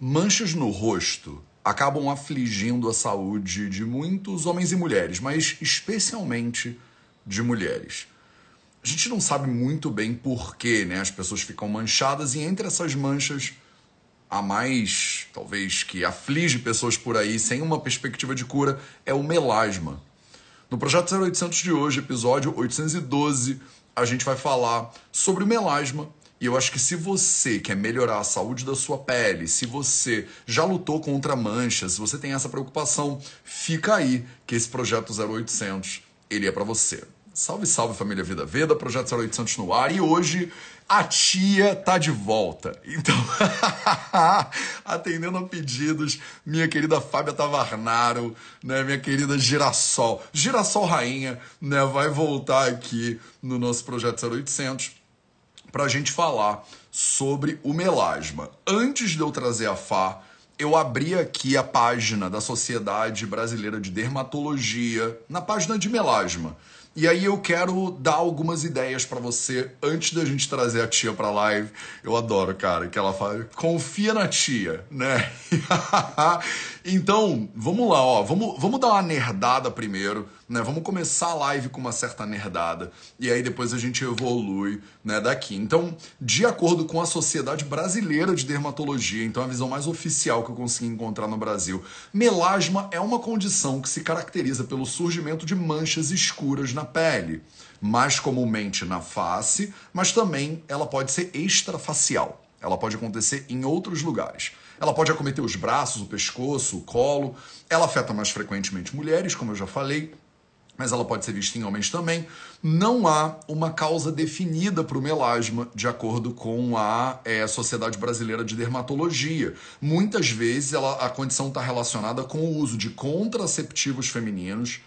Manchas no rosto acabam afligindo a saúde de muitos homens e mulheres, mas especialmente de mulheres. A gente não sabe muito bem por que né, as pessoas ficam manchadas, e entre essas manchas, a mais, talvez, que aflige pessoas por aí sem uma perspectiva de cura é o melasma. No Projeto 0800 de hoje, episódio 812, a gente vai falar sobre o melasma e eu acho que se você quer melhorar a saúde da sua pele, se você já lutou contra manchas, se você tem essa preocupação, fica aí que esse projeto 0800 ele é para você. Salve, salve família Vida Veda, projeto 0800 no ar e hoje a tia tá de volta. Então, atendendo a pedidos, minha querida Fábia Tavarnaro, né, minha querida Girassol, Girassol Rainha, né, vai voltar aqui no nosso projeto 0800 para a gente falar sobre o melasma. Antes de eu trazer a Fá, eu abri aqui a página da Sociedade Brasileira de Dermatologia, na página de melasma. E aí eu quero dar algumas ideias para você antes da gente trazer a tia para live. Eu adoro, cara, que ela fala, confia na tia, né? então, vamos lá, ó, vamos, vamos dar uma nerdada primeiro, né? Vamos começar a live com uma certa nerdada e aí depois a gente evolui, né, daqui. Então, de acordo com a Sociedade Brasileira de Dermatologia, então a visão mais oficial que eu consegui encontrar no Brasil, melasma é uma condição que se caracteriza pelo surgimento de manchas escuras na pele, mais comumente na face, mas também ela pode ser extrafacial. Ela pode acontecer em outros lugares. Ela pode acometer os braços, o pescoço, o colo. Ela afeta mais frequentemente mulheres, como eu já falei, mas ela pode ser vista em homens também. Não há uma causa definida para o melasma, de acordo com a é, Sociedade Brasileira de Dermatologia. Muitas vezes ela, a condição está relacionada com o uso de contraceptivos femininos,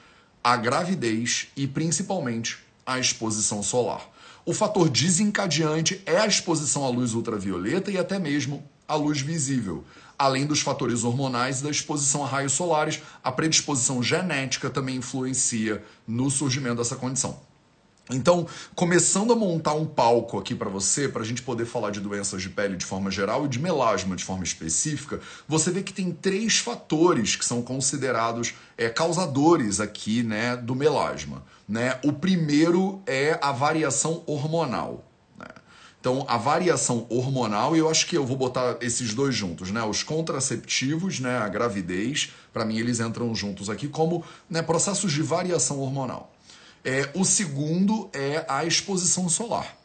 a gravidez e principalmente a exposição solar. O fator desencadeante é a exposição à luz ultravioleta e até mesmo à luz visível. Além dos fatores hormonais e da exposição a raios solares, a predisposição genética também influencia no surgimento dessa condição. Então, começando a montar um palco aqui para você, para a gente poder falar de doenças de pele de forma geral e de melasma de forma específica, você vê que tem três fatores que são considerados é, causadores aqui né, do melasma. Né? O primeiro é a variação hormonal. Então, a variação hormonal, e eu acho que eu vou botar esses dois juntos, né? Os contraceptivos, né? A gravidez, para mim eles entram juntos aqui como né, processos de variação hormonal. É, o segundo é a exposição solar.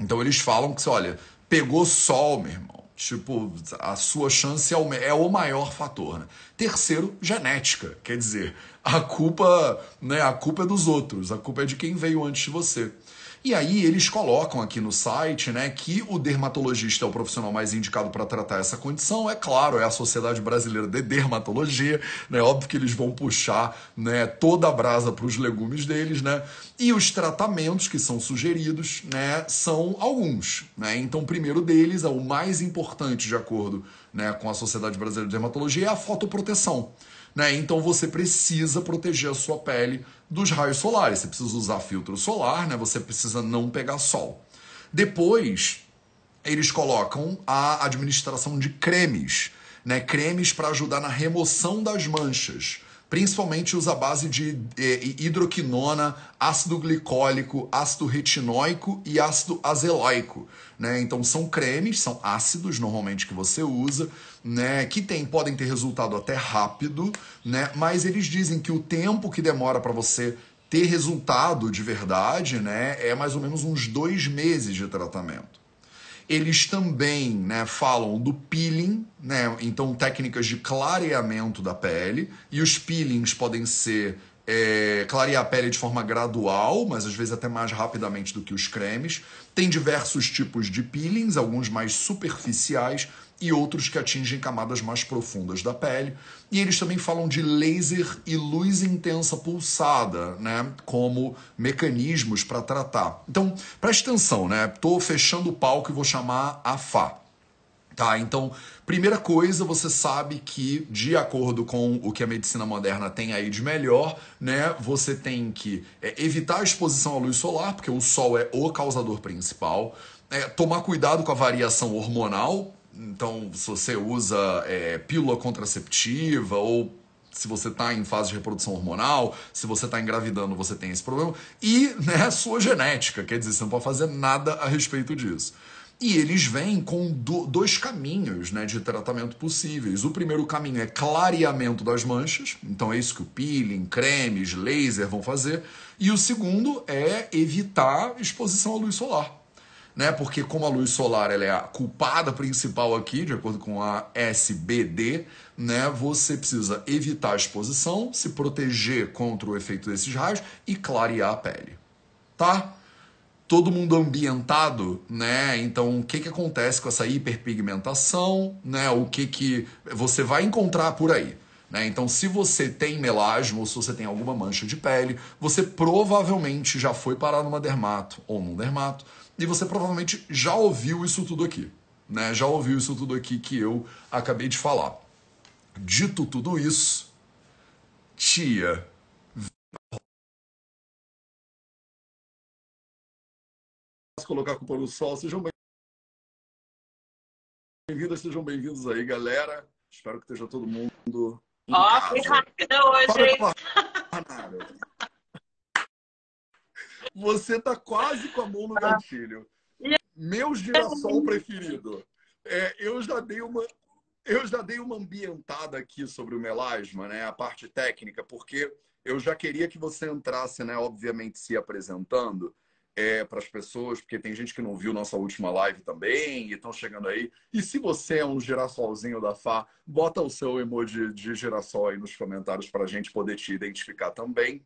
Então eles falam que, olha, pegou sol, meu irmão. Tipo, a sua chance é o, é o maior fator. Né? Terceiro, genética. Quer dizer, a culpa, né, a culpa é dos outros, a culpa é de quem veio antes de você. E aí eles colocam aqui no site, né, que o dermatologista é o profissional mais indicado para tratar essa condição. É claro, é a Sociedade Brasileira de Dermatologia, né? Óbvio que eles vão puxar, né, toda a brasa para os legumes deles, né? E os tratamentos que são sugeridos, né, são alguns, né? Então, o primeiro deles, é o mais importante de acordo, né, com a Sociedade Brasileira de Dermatologia, é a fotoproteção. Né? Então você precisa proteger a sua pele dos raios solares. Você precisa usar filtro solar, né? Você precisa não pegar sol. Depois, eles colocam a administração de cremes, né? Cremes para ajudar na remoção das manchas principalmente usa a base de eh, hidroquinona, ácido glicólico, ácido retinóico e ácido azelaico. Né? Então são cremes, são ácidos normalmente que você usa, né? que tem, podem ter resultado até rápido, né? mas eles dizem que o tempo que demora para você ter resultado de verdade né, é mais ou menos uns dois meses de tratamento. Eles também né, falam do peeling, né, então técnicas de clareamento da pele, e os peelings podem ser é, clarear a pele de forma gradual, mas às vezes até mais rapidamente do que os cremes. Tem diversos tipos de peelings, alguns mais superficiais e outros que atingem camadas mais profundas da pele. E eles também falam de laser e luz intensa pulsada, né, como mecanismos para tratar. Então, preste atenção, né? Tô fechando o palco e vou chamar a Fá. Tá, então, primeira coisa, você sabe que, de acordo com o que a medicina moderna tem aí de melhor, né, você tem que é, evitar a exposição à luz solar, porque o sol é o causador principal, é, tomar cuidado com a variação hormonal, Então, se você usa é, pílula contraceptiva ou se você está em fase de reprodução hormonal, se você está engravidando, você tem esse problema. E né, sua genética, quer dizer, você não pode fazer nada a respeito disso. E eles vêm com do, dois caminhos né, de tratamento possíveis. O primeiro caminho é clareamento das manchas, então é isso que o peeling, cremes, laser vão fazer. E o segundo é evitar exposição à luz solar né? Porque como a luz solar ela é a culpada principal aqui, de acordo com a SBD, né? Você precisa evitar a exposição, se proteger contra o efeito desses raios e clarear a pele, tá? Todo mundo ambientado, né? Então, o que que acontece com essa hiperpigmentação, né? O que que você vai encontrar por aí? Né? Então, se você tem melasma ou se você tem alguma mancha de pele, você provavelmente já foi parar numa dermato ou num dermato e você provavelmente já ouviu isso tudo aqui, né? Já ouviu isso tudo aqui que eu acabei de falar. Dito tudo isso, tia, colocar a culpa no sol. Sejam bem-vindas, sejam bem-vindos aí, galera. Espero que esteja todo mundo. Ó, oh, que rápida hoje, hein? Você tá quase com a mão no gatilho. Meu girassol preferido. É, eu já dei uma eu já dei uma ambientada aqui sobre o melasma, né, a parte técnica, porque eu já queria que você entrasse, né, obviamente se apresentando é, para as pessoas, porque tem gente que não viu nossa última live também e estão chegando aí. E se você é um girassolzinho da Fá, bota o seu emoji de girassol aí nos comentários para a gente poder te identificar também.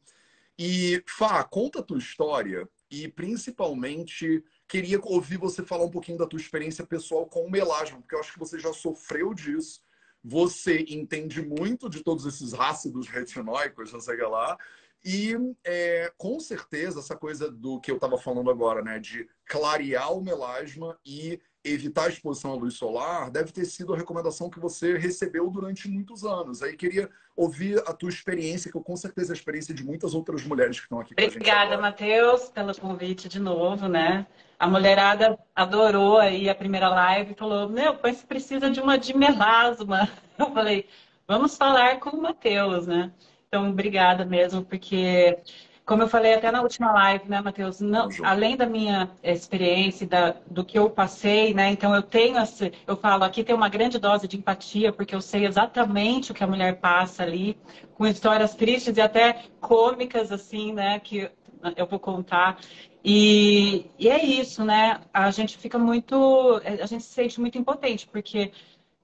E, Fá, conta a tua história e principalmente queria ouvir você falar um pouquinho da tua experiência pessoal com o melasma, porque eu acho que você já sofreu disso. Você entende muito de todos esses ácidos retinóicos, não sei lá. E é, com certeza essa coisa do que eu estava falando agora, né, de clarear o melasma e evitar a exposição à luz solar deve ter sido a recomendação que você recebeu durante muitos anos. Aí queria ouvir a tua experiência, que eu com certeza é a experiência de muitas outras mulheres que estão aqui Obrigada, com a gente. Obrigada, Matheus, pelo convite de novo, né? A mulherada adorou aí a primeira live e falou: Meu, mas precisa de uma de melasma. Eu falei: Vamos falar com o Matheus, né? Então, obrigada mesmo, porque como eu falei até na última live, né, Matheus? além da minha experiência, da, do que eu passei, né? Então eu tenho essa, eu falo, aqui tem uma grande dose de empatia, porque eu sei exatamente o que a mulher passa ali, com histórias tristes e até cômicas, assim, né? Que eu vou contar. E, e é isso, né? A gente fica muito. A gente se sente muito impotente, porque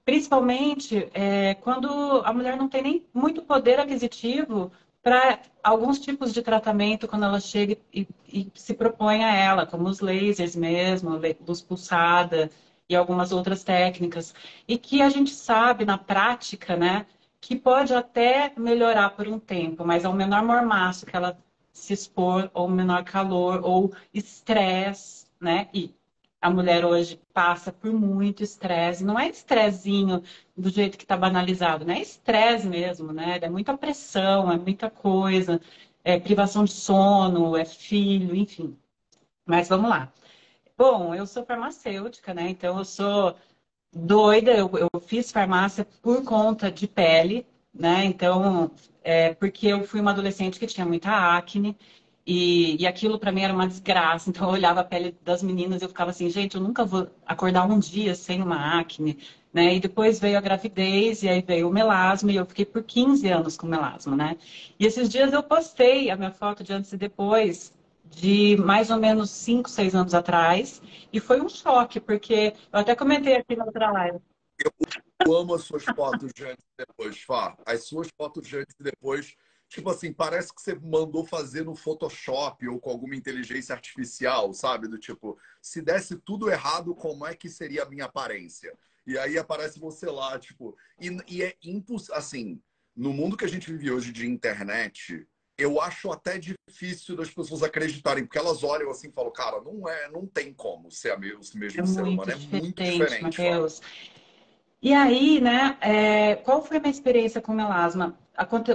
principalmente é, quando a mulher não tem nem muito poder aquisitivo para alguns tipos de tratamento quando ela chega e, e, se propõe a ela, como os lasers mesmo, luz pulsada e algumas outras técnicas. E que a gente sabe na prática, né, que pode até melhorar por um tempo, mas ao menor mormaço que ela se expor, ou menor calor, ou estresse, né? E a mulher hoje passa por muito estresse. Não é estressinho do jeito que está banalizado, né? É estresse mesmo, né? É muita pressão, é muita coisa, é privação de sono, é filho, enfim. Mas vamos lá. Bom, eu sou farmacêutica, né? Então eu sou doida, eu, eu fiz farmácia por conta de pele, né? Então, é, porque eu fui uma adolescente que tinha muita acne, e, e aquilo para mim era uma desgraça. Então eu olhava a pele das meninas e eu ficava assim, gente, eu nunca vou acordar um dia sem uma acne. Né? E depois veio a gravidez, e aí veio o melasma, e eu fiquei por 15 anos com melasma, né? E esses dias eu postei a minha foto de antes e depois, de mais ou menos 5, 6 anos atrás, e foi um choque, porque eu até comentei aqui na outra live. Eu amo as suas fotos de antes e depois, Fá. As suas fotos de antes e depois tipo assim, parece que você mandou fazer no Photoshop ou com alguma inteligência artificial, sabe? Do tipo, se desse tudo errado, como é que seria a minha aparência? E aí aparece você lá, tipo, e, e é impossível, assim, no mundo que a gente vive hoje de internet, eu acho até difícil das pessoas acreditarem, porque elas olham assim e falam, cara, não é, não tem como ser a mesmo, mesmo é ser humano, é muito diferente. Mateus. E aí, né, é, qual foi a minha experiência com melasma?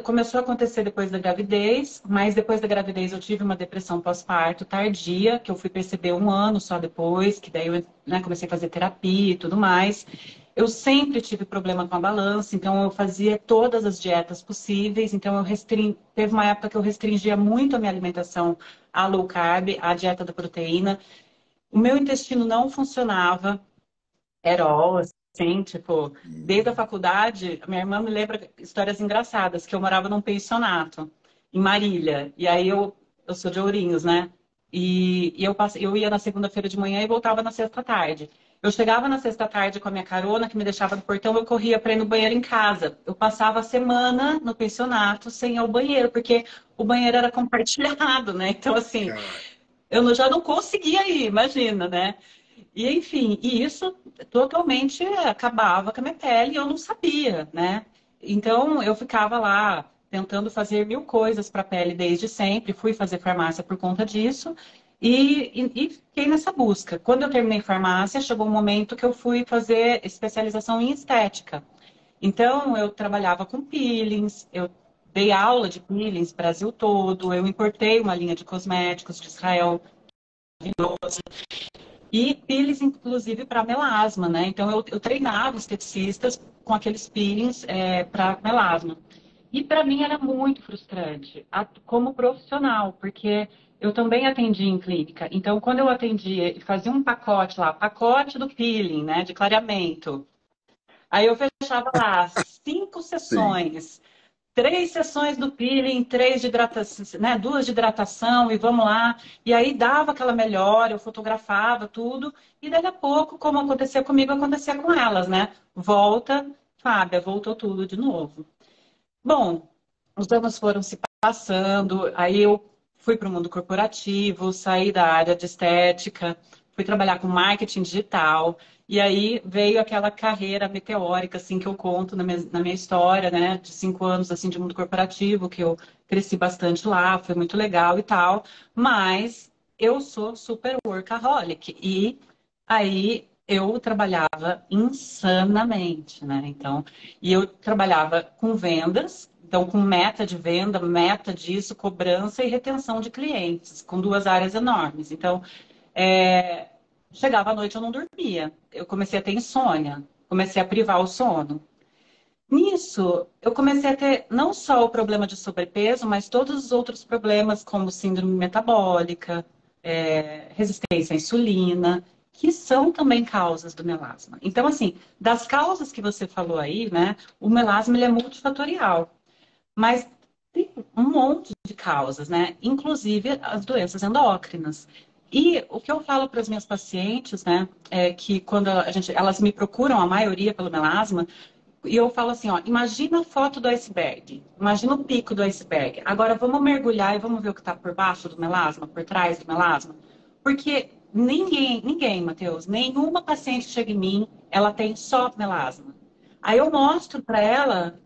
Começou a acontecer depois da gravidez, mas depois da gravidez eu tive uma depressão pós-parto tardia, que eu fui perceber um ano só depois, que daí eu né, comecei a fazer terapia e tudo mais. Eu sempre tive problema com a balança, então eu fazia todas as dietas possíveis. Então eu restring... teve uma época que eu restringia muito a minha alimentação à low carb, à dieta da proteína. O meu intestino não funcionava, era assim, tipo, desde a faculdade, minha irmã me lembra histórias engraçadas, que eu morava num pensionato em Marília, e aí eu, eu sou de Ourinhos, né? E, e eu, passei, eu ia na segunda-feira de manhã e voltava na sexta-tarde. Eu chegava na sexta-tarde com a minha carona, que me deixava no portão, eu corria para ir no banheiro em casa. Eu passava a semana no pensionato sem ir ao banheiro, porque o banheiro era compartilhado, né? Então, assim, eu já não conseguia ir, imagina, né? E, enfim, e isso totalmente acabava com a minha pele e eu não sabia, né? Então, eu ficava lá tentando fazer mil coisas para a pele desde sempre. Fui fazer farmácia por conta disso. E, e, e, fiquei nessa busca. Quando eu terminei farmácia, chegou um momento que eu fui fazer especialização em estética. Então, eu trabalhava com peelings, eu dei aula de peelings Brasil todo, eu importei uma linha de cosméticos de Israel e peelings, inclusive, para melasma, né? Então, eu, eu treinava esteticistas com aqueles peelings é, para melasma. E para mim era muito frustrante, como profissional, porque eu também atendi em clínica. Então, quando eu atendia e fazia um pacote lá, pacote do peeling, né, de clareamento. Aí eu fechava lá cinco sessões, Sim. Três sessões do peeling, três de hidratação, né, duas de hidratação e vamos lá. E aí dava aquela melhora, eu fotografava tudo e daqui a pouco, como acontecia comigo, acontecia com elas, né? Volta, Fábia, voltou tudo de novo. Bom, os anos foram se passando, aí eu fui para o mundo corporativo, saí da área de estética, fui trabalhar com marketing digital. E aí veio aquela carreira meteórica, assim, que eu conto na minha, na minha história, né? De cinco anos, assim, de mundo corporativo, que eu cresci bastante lá, foi muito legal e tal. Mas eu sou super workaholic. E aí eu trabalhava insanamente, né? Então, e eu trabalhava com vendas, então, com meta de venda, meta disso, cobrança e retenção de clientes, com duas áreas enormes. Então, é... chegava à noite eu não dormia. Eu comecei a ter insônia, comecei a privar o sono. Nisso, eu comecei a ter não só o problema de sobrepeso, mas todos os outros problemas, como síndrome metabólica, é... resistência à insulina, que são também causas do melasma. Então, assim, das causas que você falou aí, né, o melasma ele é multifatorial. Mas tem um monte de causas, né? Inclusive as doenças endócrinas. E o que eu falo para as minhas pacientes, né, é que quando a gente, elas me procuram, a maioria pelo melasma, e eu falo assim, ó, imagina a foto do iceberg, imagina o pico do iceberg. Agora vamos mergulhar e vamos ver o que está por baixo do melasma, por trás do melasma. Porque ninguém, ninguém, Matheus, nenhuma paciente chega em mim, ela tem só melasma. Aí eu mostro para ela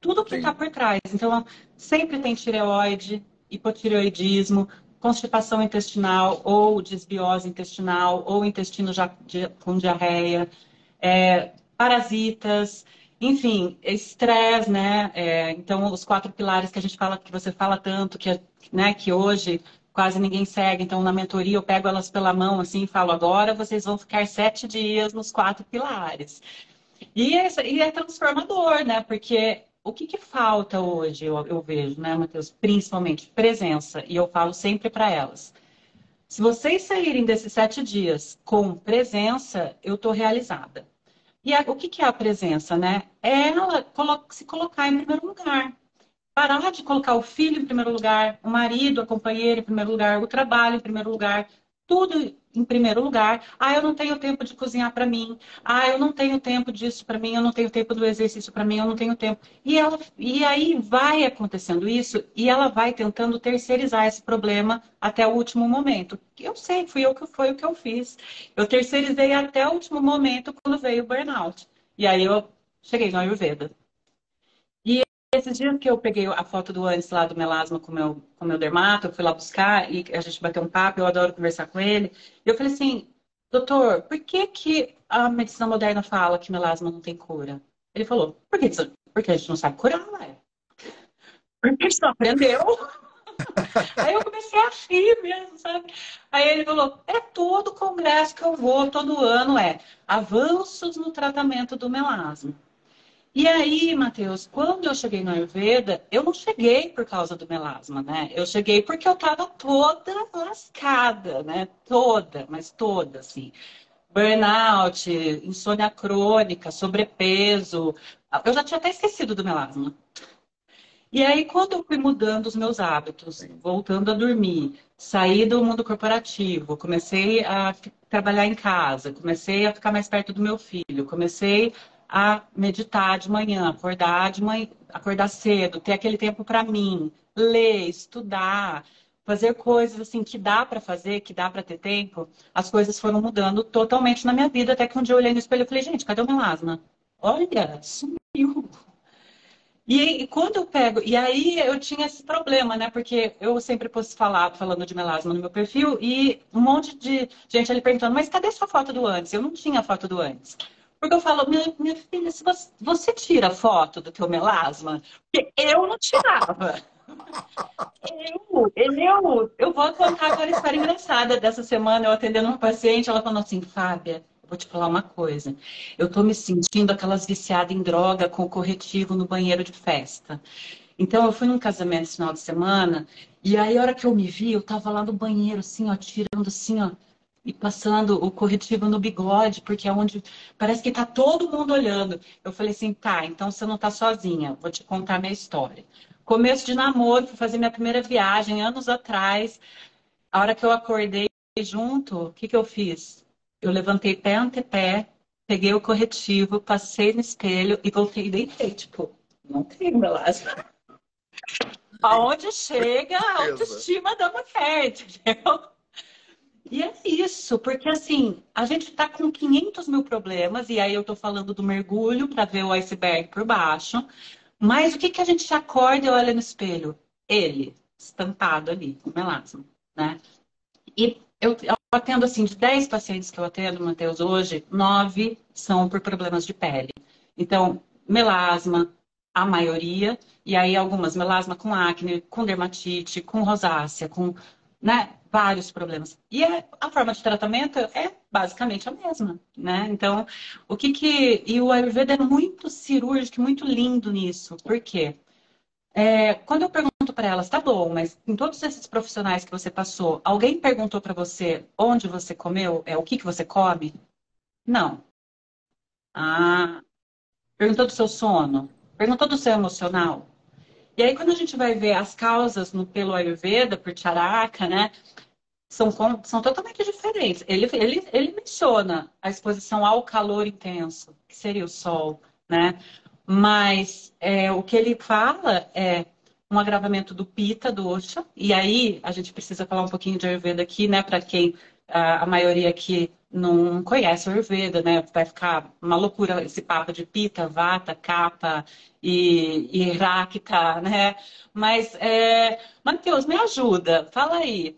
tudo que está por trás. Então, sempre tem tireoide, hipotireoidismo, constipação intestinal ou desbiose intestinal ou intestino já, com diarreia, é, parasitas, enfim, estresse, né? É, então, os quatro pilares que a gente fala, que você fala tanto, que, né, que hoje quase ninguém segue. Então, na mentoria, eu pego elas pela mão assim e falo: agora vocês vão ficar sete dias nos quatro pilares. E é, e é transformador, né? Porque o que, que falta hoje, eu, eu vejo, né, Matheus? Principalmente presença, e eu falo sempre para elas. Se vocês saírem desses sete dias com presença, eu estou realizada. E a, o que, que é a presença, né? É ela se colocar em primeiro lugar. Parar de colocar o filho em primeiro lugar, o marido, a companheira em primeiro lugar, o trabalho em primeiro lugar, tudo em primeiro lugar. Ah, eu não tenho tempo de cozinhar para mim. Ah, eu não tenho tempo disso para mim. Eu não tenho tempo do exercício para mim. Eu não tenho tempo. E ela, e aí vai acontecendo isso e ela vai tentando terceirizar esse problema até o último momento. Eu sei, fui eu que foi o que eu fiz. Eu terceirizei até o último momento quando veio o burnout. E aí eu cheguei no Ayurveda. Esses dias que eu peguei a foto do antes lá do melasma com meu, o meu dermato, eu fui lá buscar e a gente bateu um papo, eu adoro conversar com ele. E eu falei assim, doutor, por que, que a medicina moderna fala que melasma não tem cura? Ele falou, por que, porque a gente não sabe curar, ué. Porque você não aprendeu. Aí eu comecei a rir mesmo, sabe? Aí ele falou: é todo congresso que eu vou, todo ano é avanços no tratamento do melasma. E aí, Matheus, quando eu cheguei no Ayurveda, eu não cheguei por causa do melasma, né? Eu cheguei porque eu tava toda lascada, né? Toda, mas toda, assim. Burnout, insônia crônica, sobrepeso. Eu já tinha até esquecido do melasma. E aí, quando eu fui mudando os meus hábitos, voltando a dormir, saí do mundo corporativo, comecei a trabalhar em casa, comecei a ficar mais perto do meu filho, comecei a meditar de manhã, acordar de manhã, acordar cedo, ter aquele tempo para mim, ler, estudar, fazer coisas assim que dá para fazer, que dá para ter tempo, as coisas foram mudando totalmente na minha vida, até que um dia eu olhei no espelho e falei, gente, cadê o melasma? Olha, sumiu. E, e, quando eu pego, e aí eu tinha esse problema, né? Porque eu sempre posso falar, falando de melasma no meu perfil, e um monte de gente ali perguntando, mas cadê sua foto do antes? Eu não tinha foto do antes. Porque eu falo, minha, minha filha, se você, você tira foto do teu melasma? Porque eu não tirava. Eu, eu, eu vou contar agora a história engraçada dessa semana, eu atendendo uma paciente, ela falou assim, Fábia, vou te falar uma coisa. Eu tô me sentindo aquelas viciadas em droga com corretivo no banheiro de festa. Então, eu fui num casamento esse final de semana, e aí, a hora que eu me vi, eu tava lá no banheiro, assim, ó, tirando assim, ó, e passando o corretivo no bigode, porque é onde parece que tá todo mundo olhando. Eu falei assim, tá, então você não tá sozinha, vou te contar minha história. Começo de namoro, fui fazer minha primeira viagem anos atrás. A hora que eu acordei junto, o que, que eu fiz? Eu levantei pé ante pé, peguei o corretivo, passei no espelho e voltei e deitei. Tipo, não tem melasma. Aonde chega a autoestima da mulher, entendeu? E é isso, porque assim, a gente tá com 500 mil problemas, e aí eu tô falando do mergulho para ver o iceberg por baixo, mas o que, que a gente acorda e olha no espelho? Ele, estampado ali, com melasma, né? E eu, eu atendo assim, de 10 pacientes que eu atendo, Matheus, hoje, 9 são por problemas de pele. Então, melasma, a maioria, e aí algumas melasma com acne, com dermatite, com rosácea, com né, vários problemas. E é, a forma de tratamento é basicamente a mesma, né? Então, o que que... E o Ayurveda é muito cirúrgico, muito lindo nisso. Por quê? É, quando eu pergunto para elas, tá bom, mas em todos esses profissionais que você passou, alguém perguntou para você onde você comeu? É o que, que você come? Não. Ah, perguntou do seu sono? Perguntou do seu emocional? E aí, quando a gente vai ver as causas no pelo Ayurveda, por Charaka, né? São, são totalmente diferentes. Ele, ele, ele menciona a exposição ao calor intenso, que seria o sol, né? Mas é, o que ele fala é um agravamento do pita, do Osha, e aí a gente precisa falar um pouquinho de Ayurveda aqui, né, para quem a, a maioria aqui não conhece Ayurveda, né? Vai ficar uma loucura esse papo de pita, vata, capa e, e rakta, né? Mas, é... Matheus, me ajuda, fala aí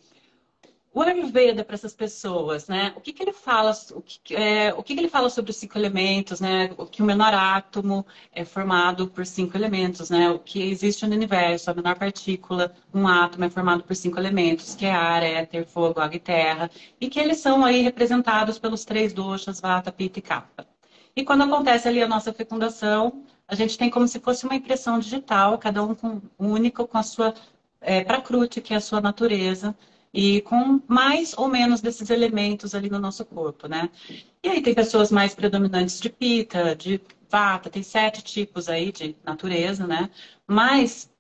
o Ayurveda para essas pessoas, né? O que, que ele fala? O que, é, o que, que ele fala sobre os cinco elementos, né? O que o menor átomo é formado por cinco elementos, né? O que existe no universo, a menor partícula, um átomo é formado por cinco elementos, que é ar, éter, fogo, água e terra, e que eles são aí representados pelos três doshas, vata, pitta e kapha. E quando acontece ali a nossa fecundação, a gente tem como se fosse uma impressão digital, cada um com, único com a sua é, que é a sua natureza e com mais ou menos desses elementos ali no nosso corpo, né? E aí tem pessoas mais predominantes de pita, de vata, tem sete tipos aí de natureza, né? Mas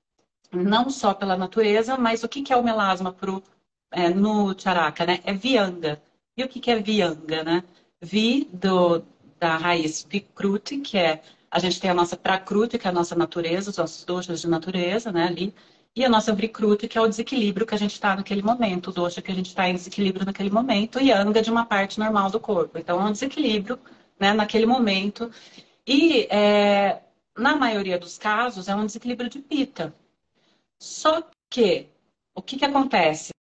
não só pela natureza, mas o que, é o melasma pro, é, no charaka, né? É vianga. E o que, é vianga, né? Vi do, da raiz vikruti, que é a gente tem a nossa prakruti, que é a nossa natureza, os nossos doshas de natureza, né? Ali e a nossa vrikruti, que é o desequilíbrio que a gente está naquele momento, o que a gente está em desequilíbrio naquele momento, e anga de uma parte normal do corpo. Então, é um desequilíbrio né, naquele momento. E, é, na maioria dos casos, é um desequilíbrio de pita. Só que, o que, que acontece?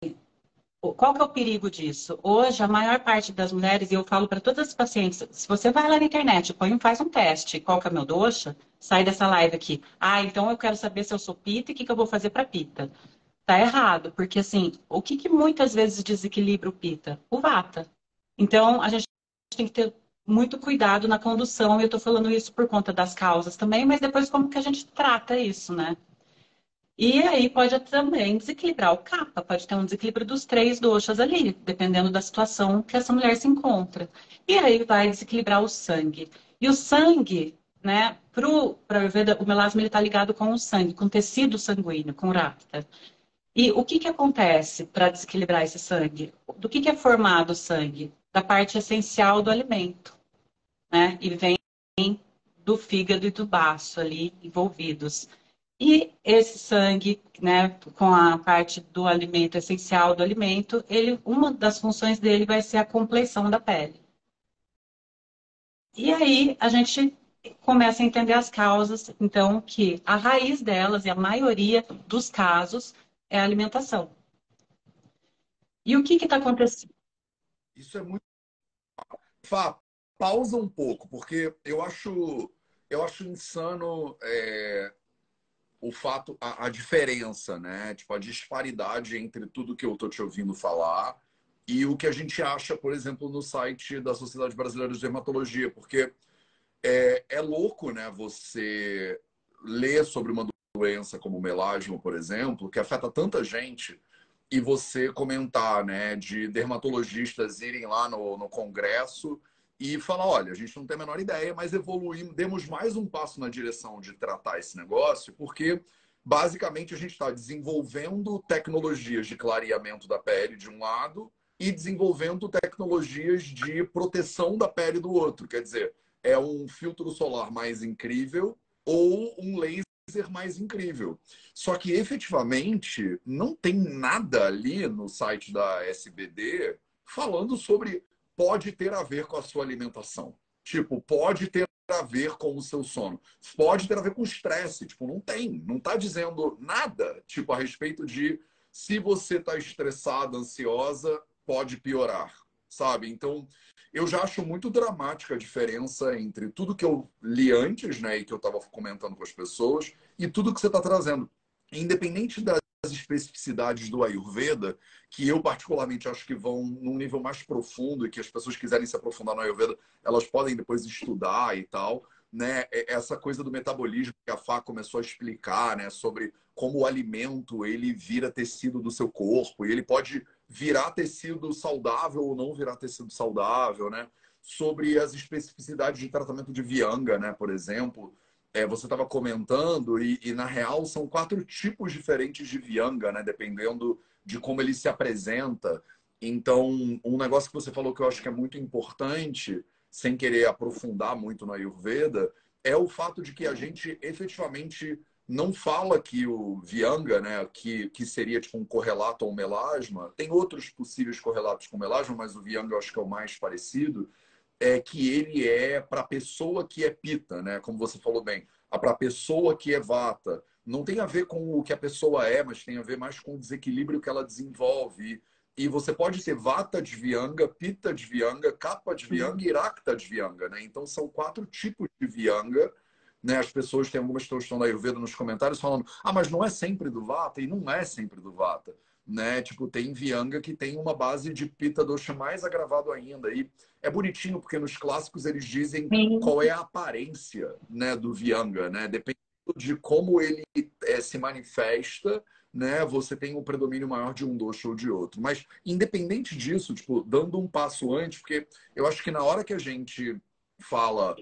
Qual que é o perigo disso? Hoje, a maior parte das mulheres, e eu falo para todas as pacientes, se você vai lá na internet, põe, faz um teste, qual que é meu doxa, sai dessa live aqui. Ah, então eu quero saber se eu sou pita e o que, que eu vou fazer para pita. Tá errado, porque assim, o que, que muitas vezes desequilibra o pita? O vata. Então, a gente tem que ter muito cuidado na condução, e eu estou falando isso por conta das causas também, mas depois como que a gente trata isso, né? E aí pode também desequilibrar o capa, pode ter um desequilíbrio dos três doxas ali, dependendo da situação que essa mulher se encontra. E aí vai desequilibrar o sangue. E o sangue, né, para Ayurveda, o melasma está ligado com o sangue, com o tecido sanguíneo, com o rapta. E o que, que acontece para desequilibrar esse sangue? Do que, que é formado o sangue? Da parte essencial do alimento. Né? E vem do fígado e do baço ali envolvidos. E esse sangue, né, com a parte do alimento essencial do alimento, ele, uma das funções dele vai ser a compleição da pele. E aí a gente começa a entender as causas, então, que a raiz delas, e a maioria dos casos, é a alimentação. E o que está acontecendo? Isso é muito. Fá, pausa um pouco, porque eu acho, eu acho insano é, o fato, a, a, diferença, né? Tipo, a disparidade entre tudo que eu tô te ouvindo falar e o que a gente acha, por exemplo, no site da Sociedade Brasileira de Dermatologia, porque é, é louco, né? Você ler sobre uma doença como melasma, por exemplo, que afeta tanta gente, e você comentar, né, de dermatologistas irem lá no, no congresso e falar: olha, a gente não tem a menor ideia, mas evoluímos, demos mais um passo na direção de tratar esse negócio, porque basicamente a gente está desenvolvendo tecnologias de clareamento da pele de um lado e desenvolvendo tecnologias de proteção da pele do outro. Quer dizer, é um filtro solar mais incrível ou um laser mais incrível. Só que efetivamente não tem nada ali no site da SBD falando sobre pode ter a ver com a sua alimentação. Tipo, pode ter a ver com o seu sono. Pode ter a ver com estresse. Tipo, não tem. Não está dizendo nada, tipo, a respeito de se você está estressada, ansiosa, pode piorar, sabe? Então, eu já acho muito dramática a diferença entre tudo que eu li antes, né, e que eu estava comentando com as pessoas, e tudo que você está trazendo. Independente das especificidades do Ayurveda, que eu particularmente acho que vão num nível mais profundo e que as pessoas quiserem se aprofundar no Ayurveda, elas podem depois estudar e tal, né? Essa coisa do metabolismo que a Fá começou a explicar, né, sobre como o alimento ele vira tecido do seu corpo e ele pode virar tecido saudável ou não virar tecido saudável, né? Sobre as especificidades de tratamento de vianga, né, por exemplo, é, você estava comentando, e, e, na real são quatro tipos diferentes de Vianga, né? Dependendo de como ele se apresenta. Então, um negócio que você falou que eu acho que é muito importante, sem querer aprofundar muito na Ayurveda, é o fato de que a gente efetivamente não fala que o Vianga, né, que, que seria tipo um correlato ao melasma, tem outros possíveis correlatos com melasma, mas o Vianga eu acho que é o mais parecido, é que ele é para a pessoa que é pita, né? Como você falou bem, para a pessoa que é vata. Não tem a ver com o que a pessoa é, mas tem a ver mais com o desequilíbrio que ela desenvolve. E você pode ser vata de vianga, pita de vianga, capa de vianga e irakta de vianga, né? Então são quatro tipos de vianga. Né? As pessoas têm algumas pessoas estão da Ayurveda nos comentários falando: ah, mas não é sempre do vata e não é sempre do vata né? Tipo, tem Vianga que tem uma base de pita doxa mais agravado ainda. E é bonitinho porque nos clássicos eles dizem Sim. qual é a aparência, né, do Vianga, né? Dependendo de como ele é, se manifesta, né, você tem um predomínio maior de um doce ou de outro. Mas independente disso, tipo, dando um passo antes, porque eu acho que na hora que a gente fala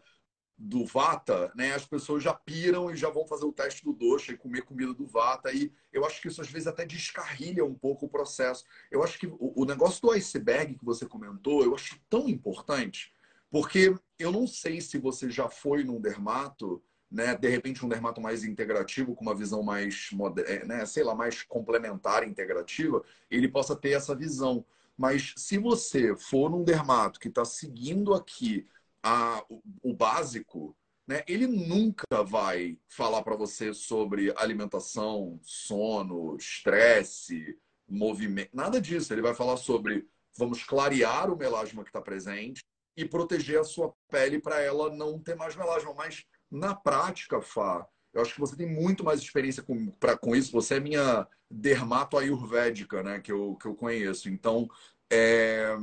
do Vata, né, as pessoas já piram e já vão fazer o teste do doce e comer comida do Vata. E eu acho que isso às vezes até descarrilha um pouco o processo. Eu acho que o, o negócio do iceberg que você comentou, eu acho tão importante, porque eu não sei se você já foi num dermato, né, de repente um dermato mais integrativo, com uma visão mais, é, né, sei lá, mais complementar, integrativa, ele possa ter essa visão. Mas se você for num dermato que está seguindo aqui a, o, o básico, né, ele nunca vai falar para você sobre alimentação, sono, estresse, movimento, nada disso. Ele vai falar sobre vamos clarear o melasma que está presente e proteger a sua pele para ela não ter mais melasma. Mas na prática, Fá, eu acho que você tem muito mais experiência com, pra, com isso. Você é minha dermato ayurvédica, né? Que eu, que eu conheço. Então, é,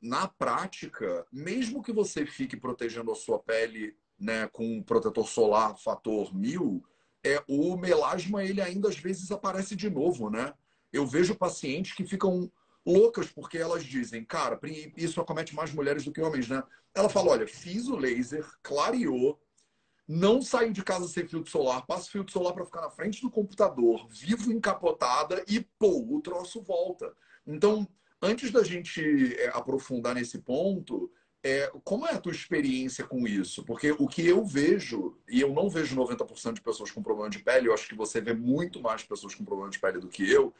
na prática, mesmo que você fique protegendo a sua pele né, com um protetor solar fator mil, é, o melasma ele ainda às vezes aparece de novo, né? Eu vejo pacientes que ficam loucas porque elas dizem, cara, isso acomete mais mulheres do que homens, né? Ela fala, olha, fiz o laser, clareou, não saio de casa sem filtro solar, passo filtro solar para ficar na frente do computador, vivo encapotada e, pô, o troço volta. Então, antes da gente é, aprofundar nesse ponto, é, como é a tua experiência com isso? Porque o que eu vejo, e eu não vejo 90% de pessoas com problema de pele, eu acho que você vê muito mais pessoas com problema de pele do que eu,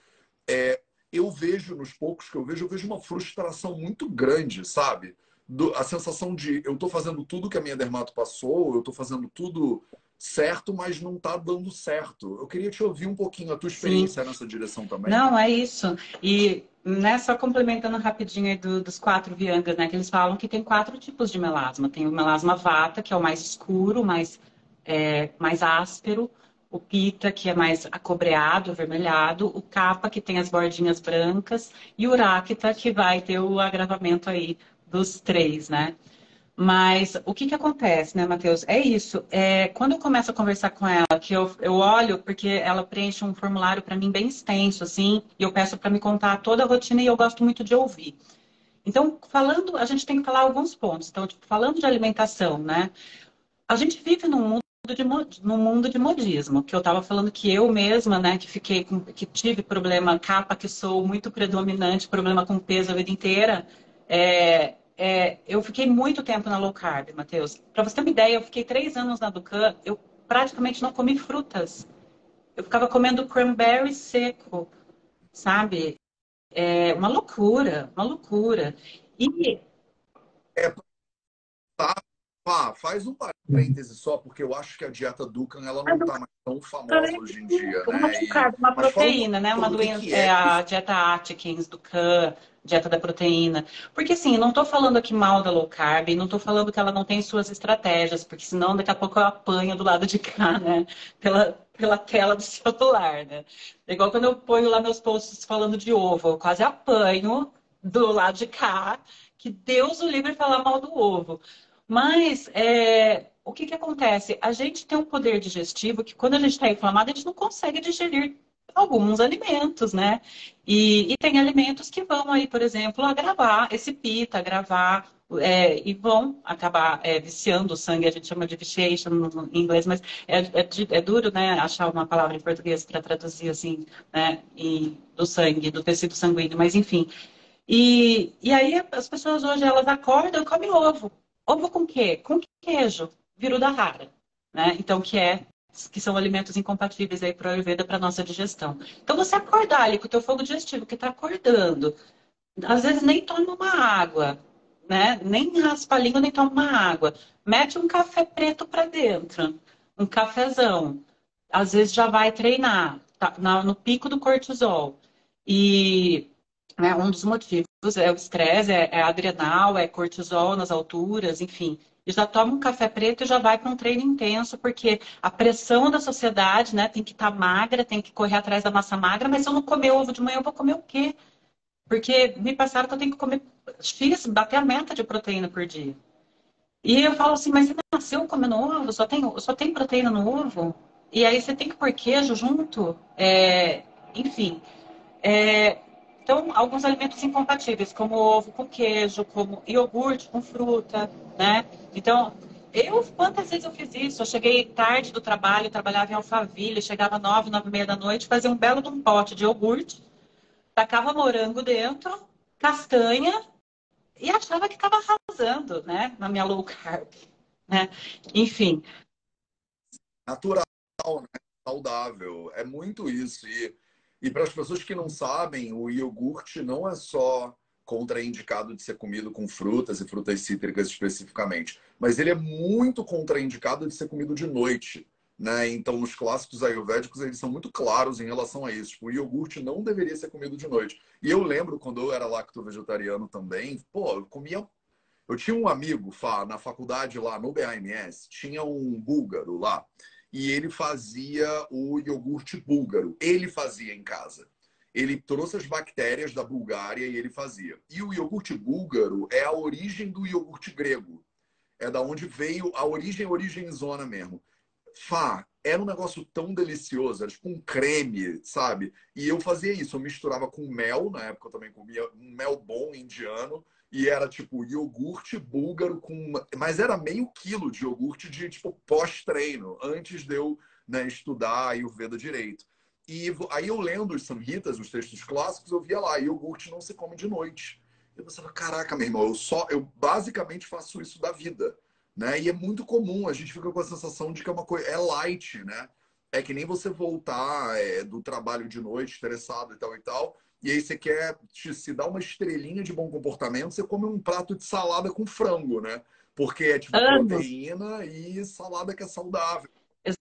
é, eu vejo, nos poucos que eu vejo, eu vejo uma frustração muito grande, sabe? do, a sensação de eu estou fazendo tudo que a minha dermato passou, eu estou fazendo tudo certo, mas não está dando certo. Eu queria te ouvir um pouquinho a tua experiência Sim. nessa direção também. Não, é isso. E né, só complementando rapidinho aí do, dos quatro viangas, né? Que eles falam que tem quatro tipos de melasma. Tem o melasma vata, que é o mais escuro, mais, é, mais áspero. O pita, que é mais acobreado, avermelhado. O capa, que tem as bordinhas brancas. E o racta, que vai ter o agravamento aí dos três, né? Mas o que, que acontece, né, Matheus? É isso. É, quando eu começo a conversar com ela, que eu, eu olho, porque ela preenche um formulário para mim bem extenso, assim, e eu peço para me contar toda a rotina e eu gosto muito de ouvir. Então, falando, a gente tem que falar alguns pontos. Então, tipo, falando de alimentação, né? A gente vive num mundo de, num mundo de modismo, que eu estava falando que eu mesma, né, que fiquei com, que tive problema capa, que sou muito predominante, problema com peso a vida inteira, é, é, eu fiquei muito tempo na low carb, Matheus. Para você ter uma ideia, eu fiquei três anos na Ducan, eu praticamente não comi frutas. Eu ficava comendo cranberry seco, sabe? É uma loucura, uma loucura. E. É, tá, pá, faz um parêntese só, porque eu acho que a dieta Dukan ela não está mais tão famosa hoje em dia, uma né? E, uma proteína, né? Uma doença, é, é a dieta Atkins, Dukan, dieta da proteína. Porque assim, não estou falando aqui mal da low carb, não estou falando que ela não tem suas estratégias, porque senão daqui a pouco eu apanho do lado de cá, né? Pela, pela tela do celular, né? É igual quando eu ponho lá meus posts falando de ovo, eu quase apanho do lado de cá, que Deus o livre falar mal do ovo. Mas é, o que, que acontece? A gente tem um poder digestivo que quando a gente está inflamado, a gente não consegue digerir alguns alimentos, né? E, e, tem alimentos que vão aí, por exemplo, agravar esse pita, agravar é, e vão acabar é, viciando o sangue, a gente chama de vitiation em inglês, mas é, é, é duro, né, achar uma palavra em português para traduzir assim, né, e, do sangue, do tecido sanguíneo, mas enfim. E, e aí as pessoas hoje, elas acordam e comem ovo. Ovo com quê? Com queijo, viruda rara, né, então que é que são alimentos incompatíveis aí para o Ayurveda para nossa digestão. Então você acordar ali com o teu fogo digestivo que está acordando, às vezes nem toma uma água, né? Nem raspa a língua, nem toma uma água. Mete um café preto para dentro, um cafezão. Às vezes já vai treinar, tá no pico do cortisol. E né, um dos motivos é o estresse, é, é adrenal, é cortisol nas alturas, enfim e já toma um café preto e já vai para um treino intenso, porque a pressão da sociedade, né, tem que estar tá magra, tem que correr atrás da massa magra, mas se eu não comer ovo de manhã, eu vou comer o quê? Porque me passaram que eu tenho que comer X, bater a meta de proteína por dia. E eu falo assim, mas você nasceu comendo ovo? Só tem, só tem proteína no ovo? E aí você tem que pôr queijo junto? É, enfim. É, então, alguns alimentos incompatíveis, como ovo com queijo, como iogurte com fruta, né? Então, eu, quantas vezes eu fiz isso? Eu cheguei tarde do trabalho, trabalhava em Alphaville, chegava nove, nove e meia da noite, fazia um belo de um pote de iogurte, tacava morango dentro, castanha, e achava que estava arrasando, né? Na minha low carb, né? Enfim. Natural, né? Saudável. É muito isso. E e para as pessoas que não sabem, o iogurte não é só contraindicado de ser comido com frutas e frutas cítricas especificamente, mas ele é muito contraindicado de ser comido de noite. Né? Então, os clássicos ayurvédicos eles são muito claros em relação a isso. Tipo, o iogurte não deveria ser comido de noite. E eu lembro quando eu era lacto-vegetariano também, pô, eu comia. Eu tinha um amigo na faculdade lá no BAMS, tinha um búlgaro lá, e ele fazia o iogurte búlgaro. Ele fazia em casa. Ele trouxe as bactérias da Bulgária e ele fazia. E o iogurte búlgaro é a origem do iogurte grego. É da onde veio a origem, origem zona mesmo. Fá, era um negócio tão delicioso, era tipo um creme, sabe? E eu fazia isso, eu misturava com mel, na época eu também comia um mel bom indiano, e era tipo iogurte búlgaro com. Mas era meio quilo de iogurte de tipo pós-treino, antes de eu né, estudar Ayurveda direito. E aí eu lendo os samhitas, os textos clássicos, eu via lá, iogurte não se come de noite. Eu pensava, caraca, meu irmão, eu só, eu basicamente faço isso da vida né? E é muito comum, a gente fica com a sensação de que é uma coisa, é light, né? É que nem você voltar é, do trabalho de noite, estressado e tal e tal, e aí você quer se dar uma estrelinha de bom comportamento, você come um prato de salada com frango, né? Porque é tipo Amo. proteína e salada que é saudável.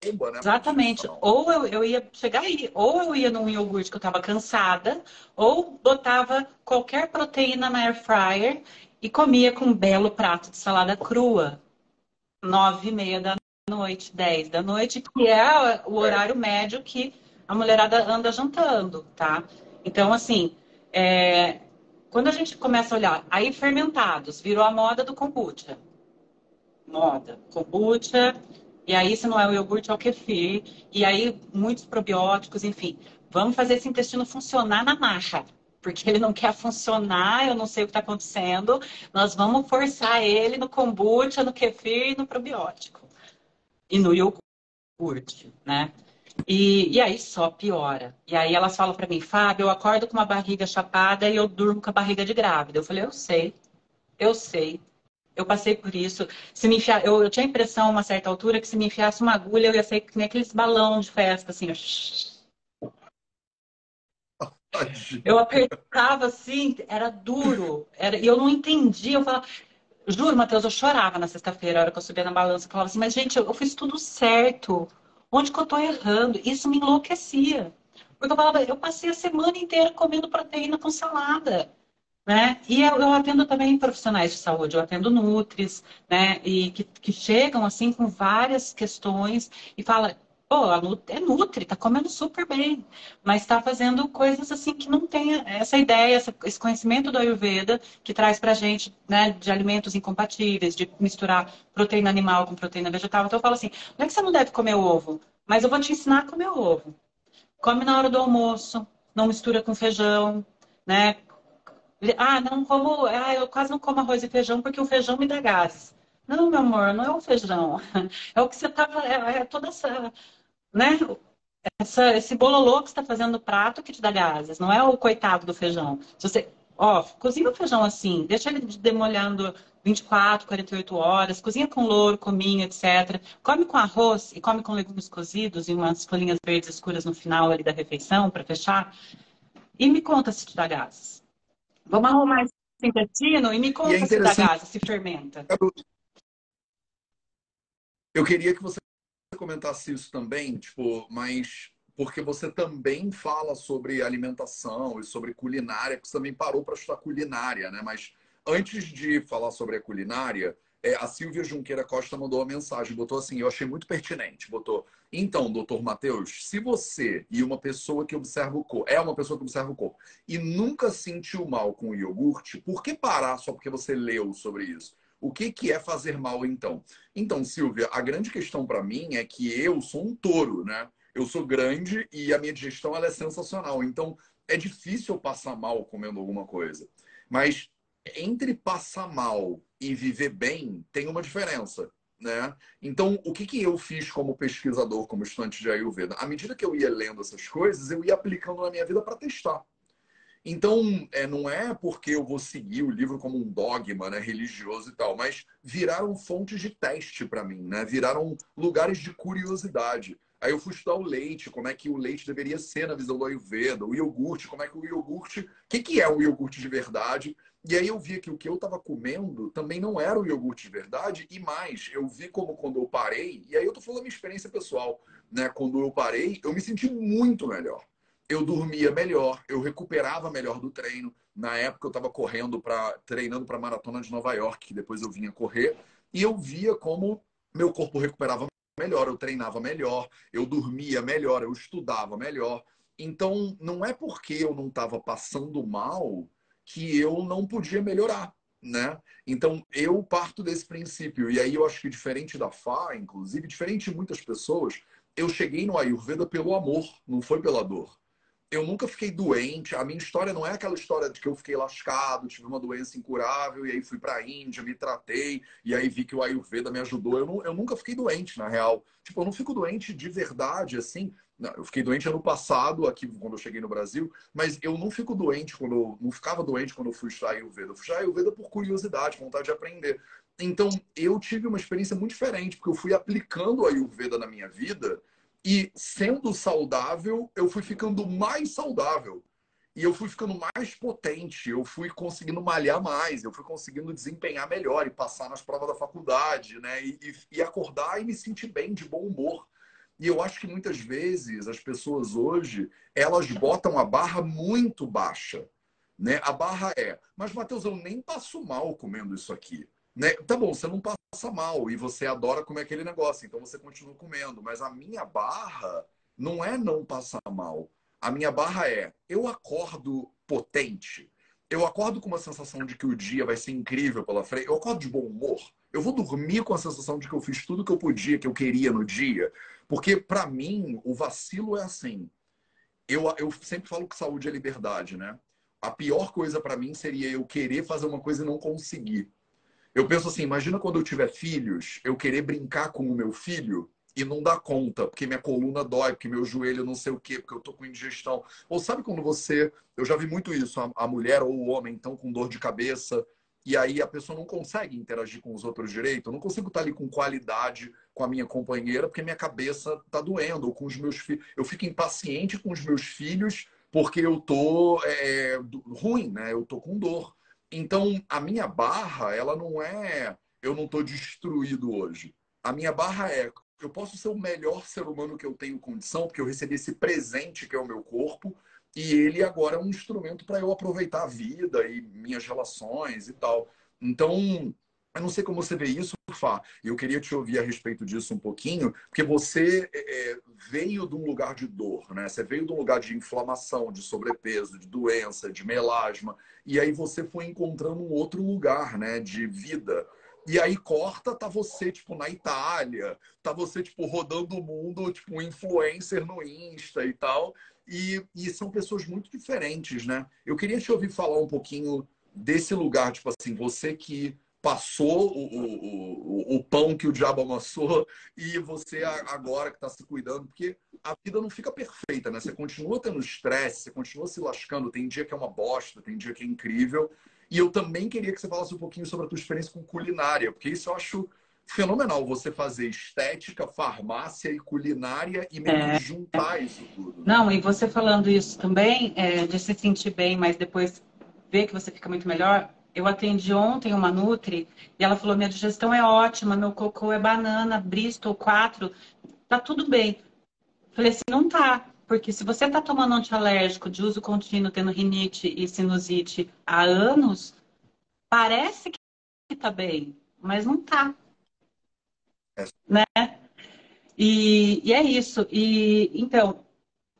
Bomba, né? Exatamente. Ou eu, eu ia chegar aí, ou eu ia num iogurte que eu tava cansada, ou botava qualquer proteína na air fryer e comia com um belo prato de salada crua nove e meia da noite, dez da noite, que é o horário médio que a mulherada anda jantando, tá? Então, assim, é... quando a gente começa a olhar, aí fermentados, virou a moda do kombucha. Moda, kombucha, e aí se não é o iogurte, é o kefir, e aí muitos probióticos, enfim. Vamos fazer esse intestino funcionar na marcha porque ele não quer funcionar, eu não sei o que está acontecendo. Nós vamos forçar ele no kombucha, no kefir e no probiótico. E no iogurte, né? E, e aí só piora. E aí elas falam para mim, Fábio, eu acordo com uma barriga chapada e eu durmo com a barriga de grávida. Eu falei, eu sei, eu sei. Eu passei por isso. Se me enfiar, eu, eu tinha a impressão, a uma certa altura, que se me enfiasse uma agulha, eu ia sair que nem aqueles balão de festa, assim, eu apertava assim, era duro. Era, e eu não entendia. Eu falava, juro, Matheus, eu chorava na sexta-feira, a hora que eu subia na balança. Eu falava assim, mas gente, eu, eu fiz tudo certo. Onde que eu tô errando? Isso me enlouquecia. Porque eu falava, eu passei a semana inteira comendo proteína com salada. Né? E eu, eu, atendo também profissionais de saúde, eu atendo nutris, né? E que, que chegam assim com várias questões e fala, Pô, é Nutri, tá comendo super bem, mas está fazendo coisas assim que não tem essa ideia, esse conhecimento do Ayurveda que traz pra gente, né, de alimentos incompatíveis, de misturar proteína animal com proteína vegetal. Então eu falo assim, não é que você não deve comer ovo, mas eu vou te ensinar a comer ovo. Come na hora do almoço, não mistura com feijão, né? Ah, não como, ah, eu quase não como arroz e feijão porque o feijão me dá gases. Não, meu amor, não é o feijão. É o que você tava, é, é toda essa né? Essa, esse bololô que está fazendo no prato que te dá gases, não é o coitado do feijão. Se você, ó, cozinha o feijão assim, deixa ele demolhando 24, 48 horas, cozinha com louro, cominho, etc. Come com arroz e come com legumes cozidos e umas folhinhas verdes escuras no final ali da refeição para fechar. E me conta se te dá gases. Vamos arrumar esse intestino e me conta e é se dá gases, se fermenta. Eu queria que você comentasse isso também, tipo, mas porque você também fala sobre alimentação e sobre culinária, que você também parou para estudar culinária, né? Mas antes de falar sobre a culinária, é, a Silvia Junqueira Costa mandou uma mensagem, botou assim, eu achei muito pertinente, botou, então, doutor Matheus, se você e uma pessoa que observa o corpo, é uma pessoa que observa o corpo, e nunca sentiu mal com o iogurte, por que parar só porque você leu sobre isso? O que, que é fazer mal, então? Então, Silvia, a grande questão para mim é que eu sou um touro, né? Eu sou grande e a minha digestão ela é sensacional. Então, é difícil eu passar mal comendo alguma coisa. Mas entre passar mal e viver bem, tem uma diferença. Né? Então, o que, que eu fiz como pesquisador, como estudante de Ayurveda? À medida que eu ia lendo essas coisas, eu ia aplicando na minha vida para testar. Então, é, não é porque eu vou seguir o livro como um dogma né, religioso e tal, mas viraram fontes de teste para mim, né? Viraram lugares de curiosidade. Aí eu fui estudar o leite, como é que o leite deveria ser na visão do Ayurveda, o iogurte, como é que o iogurte. O que, que é o iogurte de verdade? E aí eu vi que o que eu estava comendo também não era o iogurte de verdade, e mais, eu vi como quando eu parei, e aí eu tô falar da minha experiência pessoal. Né? Quando eu parei, eu me senti muito melhor. Eu dormia melhor, eu recuperava melhor do treino. Na época eu estava correndo para treinando para a maratona de Nova York, que depois eu vinha correr, e eu via como meu corpo recuperava melhor, eu treinava melhor, eu dormia melhor, eu estudava melhor. Então, não é porque eu não estava passando mal que eu não podia melhorar, né? Então, eu parto desse princípio. E aí eu acho que diferente da Fá, inclusive, diferente de muitas pessoas, eu cheguei no Ayurveda pelo amor, não foi pela dor eu nunca fiquei doente. A minha história não é aquela história de que eu fiquei lascado, tive uma doença incurável e aí fui para a Índia, me tratei e aí vi que o Ayurveda me ajudou. Eu, não, eu nunca fiquei doente, na real. Tipo, eu não fico doente de verdade, assim. Não, eu fiquei doente ano passado, aqui quando eu cheguei no Brasil, mas eu não fico doente quando não ficava doente quando eu fui estudar Ayurveda. Eu fui estudar Ayurveda por curiosidade, vontade de aprender. Então, eu tive uma experiência muito diferente, porque eu fui aplicando o Ayurveda na minha vida e sendo saudável, eu fui ficando mais saudável. E eu fui ficando mais potente, eu fui conseguindo malhar mais, eu fui conseguindo desempenhar melhor e passar nas provas da faculdade, né? E, e, acordar e me sentir bem, de bom humor. E eu acho que muitas vezes as pessoas hoje, elas botam a barra muito baixa. Né? A barra é, mas Matheus, eu nem passo mal comendo isso aqui. Né? Tá bom, você não passa mal e você adora comer aquele negócio, então você continua comendo. Mas a minha barra não é não passar mal. A minha barra é eu acordo potente. Eu acordo com uma sensação de que o dia vai ser incrível pela frente. Eu acordo de bom humor. Eu vou dormir com a sensação de que eu fiz tudo que eu podia, que eu queria no dia. Porque, para mim, o vacilo é assim. Eu, eu sempre falo que saúde é liberdade, né? A pior coisa para mim seria eu querer fazer uma coisa e não conseguir. Eu penso assim, imagina quando eu tiver filhos, eu querer brincar com o meu filho e não dar conta, porque minha coluna dói, porque meu joelho não sei o quê, porque eu tô com indigestão. Ou sabe quando você, eu já vi muito isso, a, a mulher ou o homem estão com dor de cabeça, e aí a pessoa não consegue interagir com os outros direito, eu não consigo estar ali com qualidade com a minha companheira, porque minha cabeça tá doendo, ou com os meus filhos. Eu fico impaciente com os meus filhos porque eu tô é, ruim, né? Eu tô com dor. Então, a minha barra, ela não é eu não estou destruído hoje. A minha barra é eu posso ser o melhor ser humano que eu tenho condição, porque eu recebi esse presente que é o meu corpo, e ele agora é um instrumento para eu aproveitar a vida e minhas relações e tal. Então, eu não sei como você vê isso, Fá. Eu queria te ouvir a respeito disso um pouquinho, porque você é, é, veio de um lugar de dor, né? Você veio de um lugar de inflamação, de sobrepeso, de doença, de melasma, e aí você foi encontrando um outro lugar, né? De vida. E aí corta, tá você, tipo, na Itália, tá você, tipo, rodando o mundo, tipo, um influencer no Insta e tal. E, e são pessoas muito diferentes, né? Eu queria te ouvir falar um pouquinho desse lugar, tipo assim, você que passou o, o, o, pão que o diabo amassou e você agora que está se cuidando, porque a vida não fica perfeita, né? Você continua tendo estresse, você continua se lascando, tem dia que é uma bosta, tem dia que é incrível. E eu também queria que você falasse um pouquinho sobre a tua experiência com culinária, porque isso eu acho fenomenal, você fazer estética, farmácia e culinária e meio é, juntar isso tudo. Né? Não, e você falando isso também, é, de se sentir bem, mas depois ver que você fica muito melhor, eu atendi ontem uma Nutri e ela falou: minha digestão é ótima, meu cocô é banana, Bristol 4, tá tudo bem. Falei assim: não tá. Porque se você tá tomando antialérgico de uso contínuo, tendo rinite e sinusite há anos, parece que tá bem, mas não tá. É. Né? E, e é isso. E então,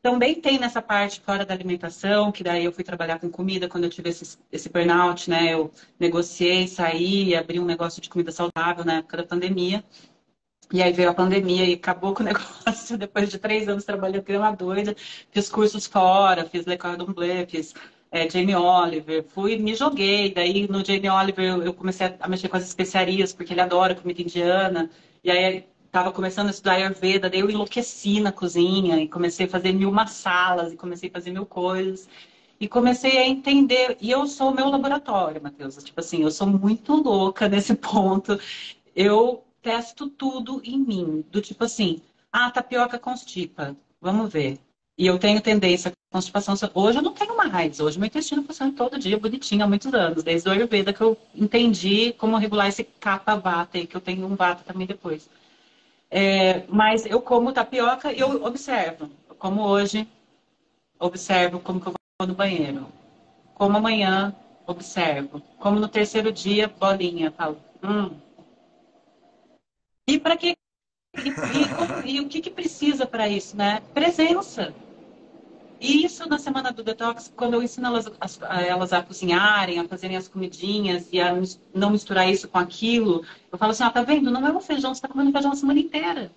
também tem nessa parte fora da alimentação, que daí eu fui trabalhar com comida quando eu tive esse, esse burnout, né? Eu negociei, saí, abri um negócio de comida saudável na época da pandemia. E aí veio a pandemia e acabou com o negócio. Depois de três anos trabalhando, que uma doida. Fiz cursos fora, fiz Le Cordon Bleu, fiz é, Jamie Oliver. Fui, me joguei. Daí no Jamie Oliver eu comecei a mexer com as especiarias, porque ele adora comida indiana. E aí estava começando a estudar Ayurveda, daí eu enlouqueci na cozinha e comecei a fazer mil massalas e comecei a fazer mil coisas. E comecei a entender, e eu sou o meu laboratório, Matheus. Tipo assim, eu sou muito louca nesse ponto. Eu testo tudo em mim, do tipo assim, ah, tapioca constipa, vamos ver. E eu tenho tendência à constipação. Hoje eu não tenho mais. Hoje meu intestino funciona todo dia, bonitinho, há muitos anos. Desde o Ayurveda que eu entendi como regular esse capa vata, e que eu tenho um vata também depois. É, mas eu como tapioca e eu observo. Como hoje, observo como que eu vou no banheiro. Como amanhã, observo. Como no terceiro dia, bolinha. Falo, hum. E para que e, e, e, o que, que precisa para isso, né? Presença. E isso na semana do detox, quando eu ensino elas a, elas a cozinharem, a fazerem as comidinhas e a não misturar isso com aquilo, eu falo assim, ah, tá vendo? Não é um feijão, você tá comendo feijão a semana inteira.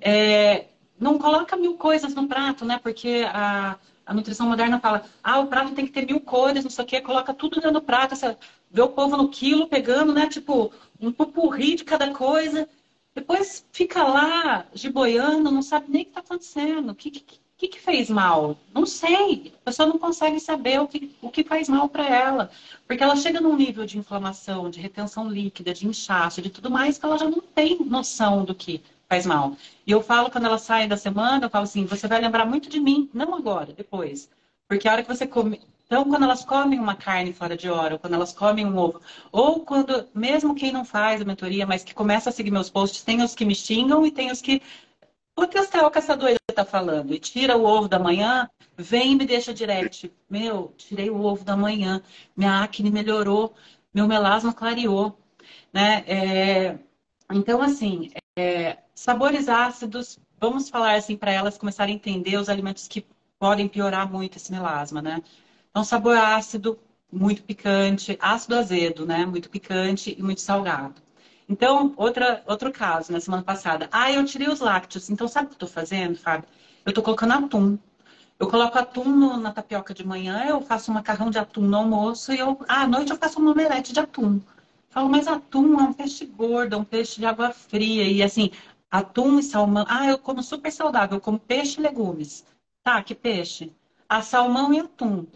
É, não coloca mil coisas no prato, né? Porque a, a nutrição moderna fala, ah, o prato tem que ter mil cores, não sei o quê, coloca tudo dentro do prato, você vê o povo no quilo pegando, né? Tipo, um pupurri de cada coisa. Depois fica lá, giboiando, não sabe nem o que está acontecendo. O que, que, que, que fez mal? Não sei. A pessoa não consegue saber o que, o que faz mal para ela. Porque ela chega num nível de inflamação, de retenção líquida, de inchaço, de tudo mais, que ela já não tem noção do que faz mal. E eu falo, quando ela sai da semana, eu falo assim, você vai lembrar muito de mim, não agora, depois. Porque a hora que você come. Então, quando elas comem uma carne fora de hora, ou quando elas comem um ovo, ou quando, mesmo quem não faz a mentoria, mas que começa a seguir meus posts, tem os que me xingam e tem os que por que o que essa doida tá falando? E tira o ovo da manhã, vem e me deixa direct. Meu, tirei o ovo da manhã, minha acne melhorou, meu melasma clareou. Né? É... Então, assim, é... sabores ácidos, vamos falar assim para elas começarem a entender os alimentos que podem piorar muito esse melasma, né? Então, sabor ácido, muito picante, ácido azedo, né? Muito picante e muito salgado. Então, outra, outro caso, na semana passada. Ah, eu tirei os lácteos. Então, sabe o que eu estou fazendo, Fábio? Eu estou colocando atum. Eu coloco atum no, na tapioca de manhã, eu faço um macarrão de atum no almoço e eu, ah, à noite eu faço um omelete de atum. Falo, mas atum é um peixe gordo, é um peixe de água fria. E assim, atum e salmão. Ah, eu como super saudável, eu como peixe e legumes. Tá, que peixe? Ah, salmão e atum.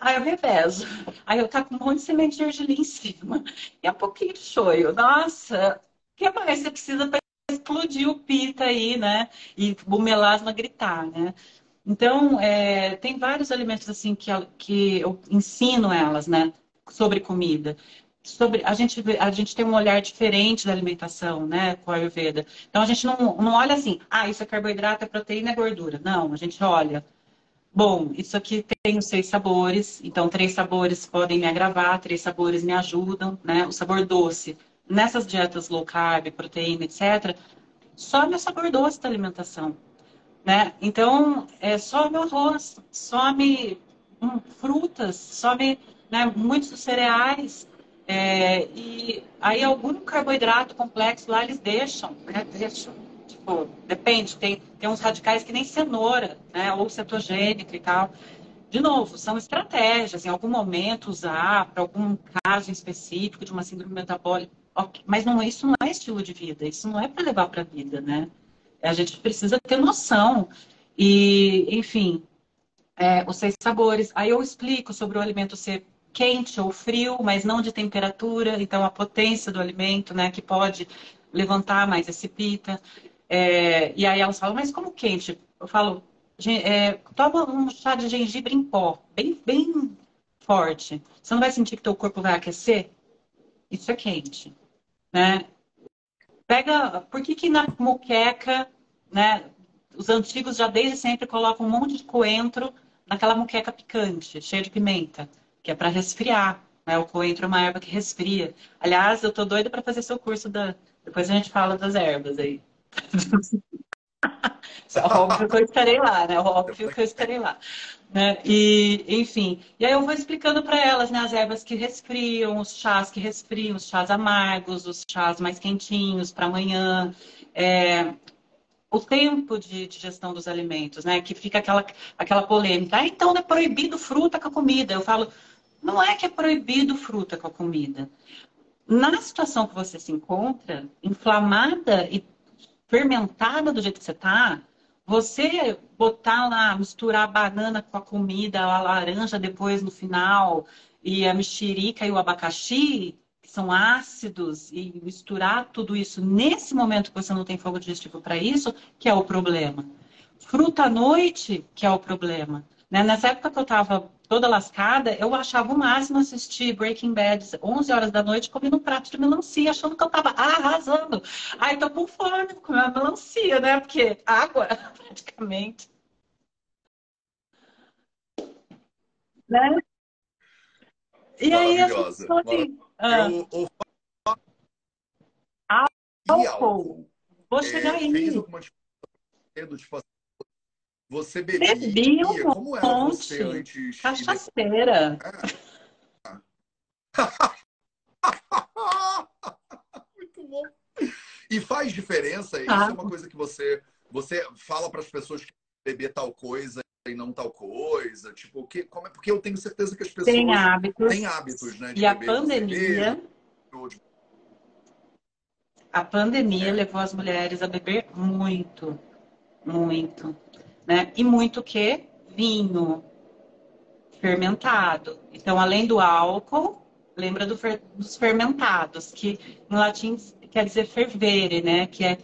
Aí eu revezo. Aí eu tá com um monte de semente de ergelim em cima. E um pouquinho de shoyu. Nossa, o que mais você precisa para explodir o pita aí, né? E o melasma gritar, né? Então, é, tem vários alimentos assim que, que eu ensino elas, né? Sobre comida. Sobre, a, gente, a gente tem um olhar diferente da alimentação, né? Com a Ayurveda. Então, a gente não, não olha assim, ah, isso é carboidrato, é proteína, é gordura. Não, a gente olha Bom, isso aqui tem os seis sabores, então três sabores podem me agravar, três sabores me ajudam, né? O sabor doce. Nessas dietas low carb, proteína, etc., some o sabor doce da alimentação, né? Então, é, some o arroz, some hum, frutas, some né, muitos cereais, é, e aí algum carboidrato complexo lá eles deixam, né? Deixam Tipo, depende, tem, tem uns radicais que nem cenoura, né? Ou cetogênico e tal. De novo, são estratégias, em algum momento usar para algum caso específico de uma síndrome metabólica. Okay. Mas não, isso não é estilo de vida, isso não é para levar para a vida, né? A gente precisa ter noção. E, enfim, é, os seis sabores. Aí eu explico sobre o alimento ser quente ou frio, mas não de temperatura. Então, a potência do alimento, né, que pode levantar mais esse pita. É, e aí elas falam, mas como quente? Eu falo, é, toma um chá de gengibre em pó, bem, bem forte. Você não vai sentir que teu corpo vai aquecer? Isso é quente, né? Pega, por que que na moqueca, né? Os antigos já desde sempre colocam um monte de coentro naquela moqueca picante, cheia de pimenta, que é para resfriar. Né? O coentro é uma erva que resfria. Aliás, eu tô doida para fazer seu curso da. Depois a gente fala das ervas aí. Óbvio que eu estarei lá, né? Óbvio que eu estarei lá. Né? E, enfim, e aí eu vou explicando para elas né, as ervas que resfriam, os chás que resfriam, os chás amargos, os chás mais quentinhos para amanhã. É, o tempo de digestão dos alimentos, né? Que fica aquela, aquela polêmica. Ah, então é proibido fruta com a comida. Eu falo, não é que é proibido fruta com a comida. Na situação que você se encontra, inflamada e fermentada do jeito que você tá, você botar lá, misturar a banana com a comida, a laranja depois no final, e a mexerica e o abacaxi, que são ácidos, e misturar tudo isso nesse momento que você não tem fogo digestivo para isso, que é o problema. Fruta à noite, que é o problema. Né? Nessa época que eu estava toda lascada, eu achava o máximo assistir Breaking Bad 11 horas da noite comendo um prato de melancia, achando que eu tava arrasando. Ai, tô com fome, vou comer uma melancia, né? Porque água, praticamente. Né? E aí, Maravilhosa. assim, ah, Eu, eu, álcool. Vou É, chegar fez aí. alguma? Tipo assim, você bebia? Bebi um Como era você monte. antes? Cachaceira. Muito bom. E faz diferença? Isso é uma coisa que você, você fala para as pessoas que beber tal coisa e não tal coisa? Tipo, que, como é, porque eu tenho certeza que as pessoas Tem hábitos. têm hábitos, né? De E a pandemia, a pandemia É. levou as mulheres a beber muito, muito, né? E muito o quê? Vinho fermentado. Então, além do álcool, lembra do fer- dos fermentados, que em latim quer dizer fervere, né? Que é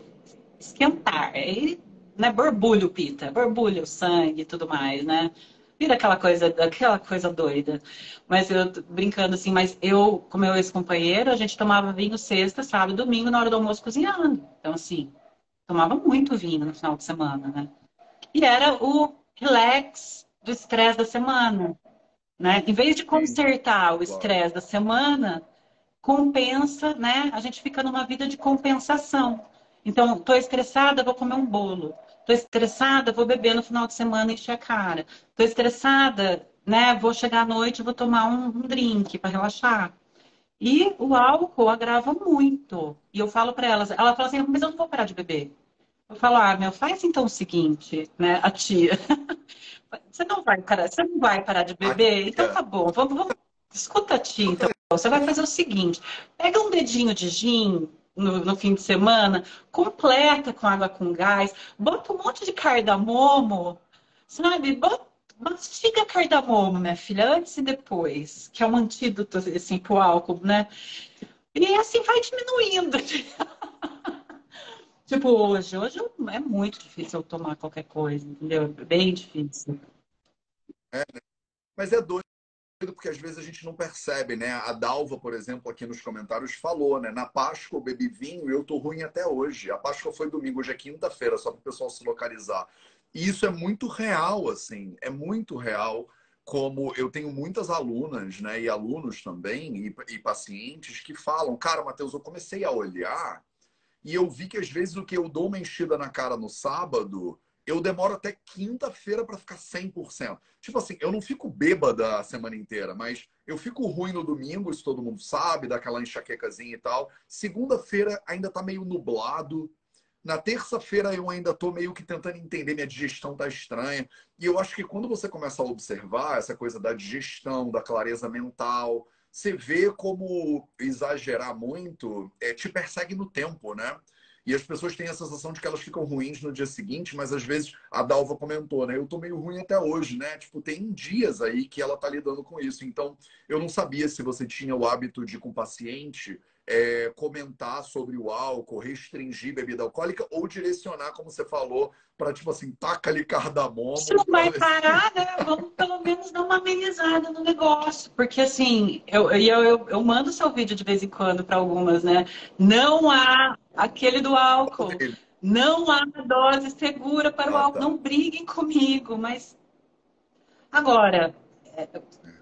esquentar. Aí, né? Borbulho, pita, borbulho, o sangue e tudo mais, né? Vira aquela coisa, aquela coisa doida. Mas eu brincando assim, mas eu, com meu ex-companheiro, a gente tomava vinho sexta, sábado, domingo, na hora do almoço, cozinhando. Então, assim, tomava muito vinho no final de semana, né? E era o relax do estresse da semana, né? Em vez de consertar o estresse da semana, compensa, né? A gente fica numa vida de compensação. Então, tô estressada, vou comer um bolo. Tô estressada, vou beber no final de semana e encher a cara. Tô estressada, né? Vou chegar à noite, vou tomar um, um drink para relaxar. E o álcool agrava muito. E eu falo para elas, ela fala assim, mas eu não vou parar de beber. Eu falo, ah, meu, faz então o seguinte, né, a tia. Você não vai parar, você não vai parar de beber? Então tá bom, vamos, vamos. Escuta a tia, então. Você vai fazer o seguinte: pega um dedinho de gin no, no fim de semana, completa com água com gás, bota um monte de cardamomo, sabe? Bota, mastiga cardamomo, minha filha, antes e depois, que é um antídoto assim pro álcool, né? E assim vai diminuindo. Tipo, hoje, hoje é muito difícil eu tomar qualquer coisa, entendeu? É bem difícil. Mas é doido porque às vezes a gente não percebe, né? A Dalva, por exemplo, aqui nos comentários falou, né? Na Páscoa eu bebi vinho e eu tô ruim até hoje. A Páscoa foi domingo, hoje é quinta-feira, só para o pessoal se localizar. E isso é muito real, assim, é muito real. Como eu tenho muitas alunas, né, e alunos também, e, e pacientes que falam, cara, Matheus, eu comecei a olhar e eu vi que às vezes o que eu dou uma enchida na cara no sábado, eu demoro até quinta-feira para ficar 100%. Tipo assim, eu não fico bêbada a semana inteira, mas eu fico ruim no domingo, isso todo mundo sabe, dá aquela enxaquecazinha e tal. Segunda-feira ainda tá meio nublado. Na terça-feira eu ainda tô meio que tentando entender, minha digestão tá estranha. E eu acho que quando você começa a observar essa coisa da digestão, da clareza mental, você vê como exagerar muito é, te persegue no tempo, né? E as pessoas têm a sensação de que elas ficam ruins no dia seguinte, mas às vezes a Dalva comentou, né? Eu tô meio ruim até hoje, né? Tipo, tem dias aí que ela tá lidando com isso. Então, eu não sabia se você tinha o hábito de, com o paciente, é, comentar sobre o álcool, restringir bebida alcoólica ou direcionar, como você falou, para tipo assim, taca-lhe cardamomo. Se não vai parar, né? Vamos pelo menos dar uma amenizada no negócio. Porque assim, eu, eu, eu, eu mando seu vídeo de vez em quando para algumas, né? Não há aquele do álcool. Não há dose segura para o Ah, álcool. tá. Não briguem comigo, mas agora, é,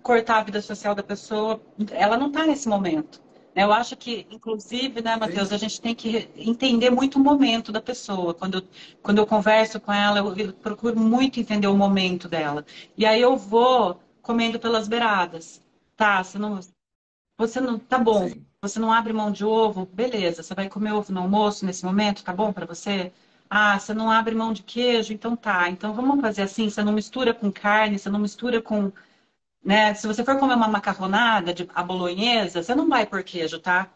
cortar a vida social da pessoa, ela não está nesse momento. Eu acho que, inclusive, né, Matheus, a gente tem que entender muito o momento da pessoa. Quando, eu- quando eu converso com ela, eu, eu procuro muito entender o momento dela. E aí eu vou comendo pelas beiradas. Tá, você não, você não, tá bom. Sim. Você não abre mão de ovo? Beleza. Você vai comer ovo no almoço nesse momento? Tá bom para você? Ah, você não abre mão de queijo? Então tá. Então vamos fazer assim: você não mistura com carne, você não mistura com. Né? Se você for comer uma macarronada de a bolonhesa, você não vai pôr queijo, tá?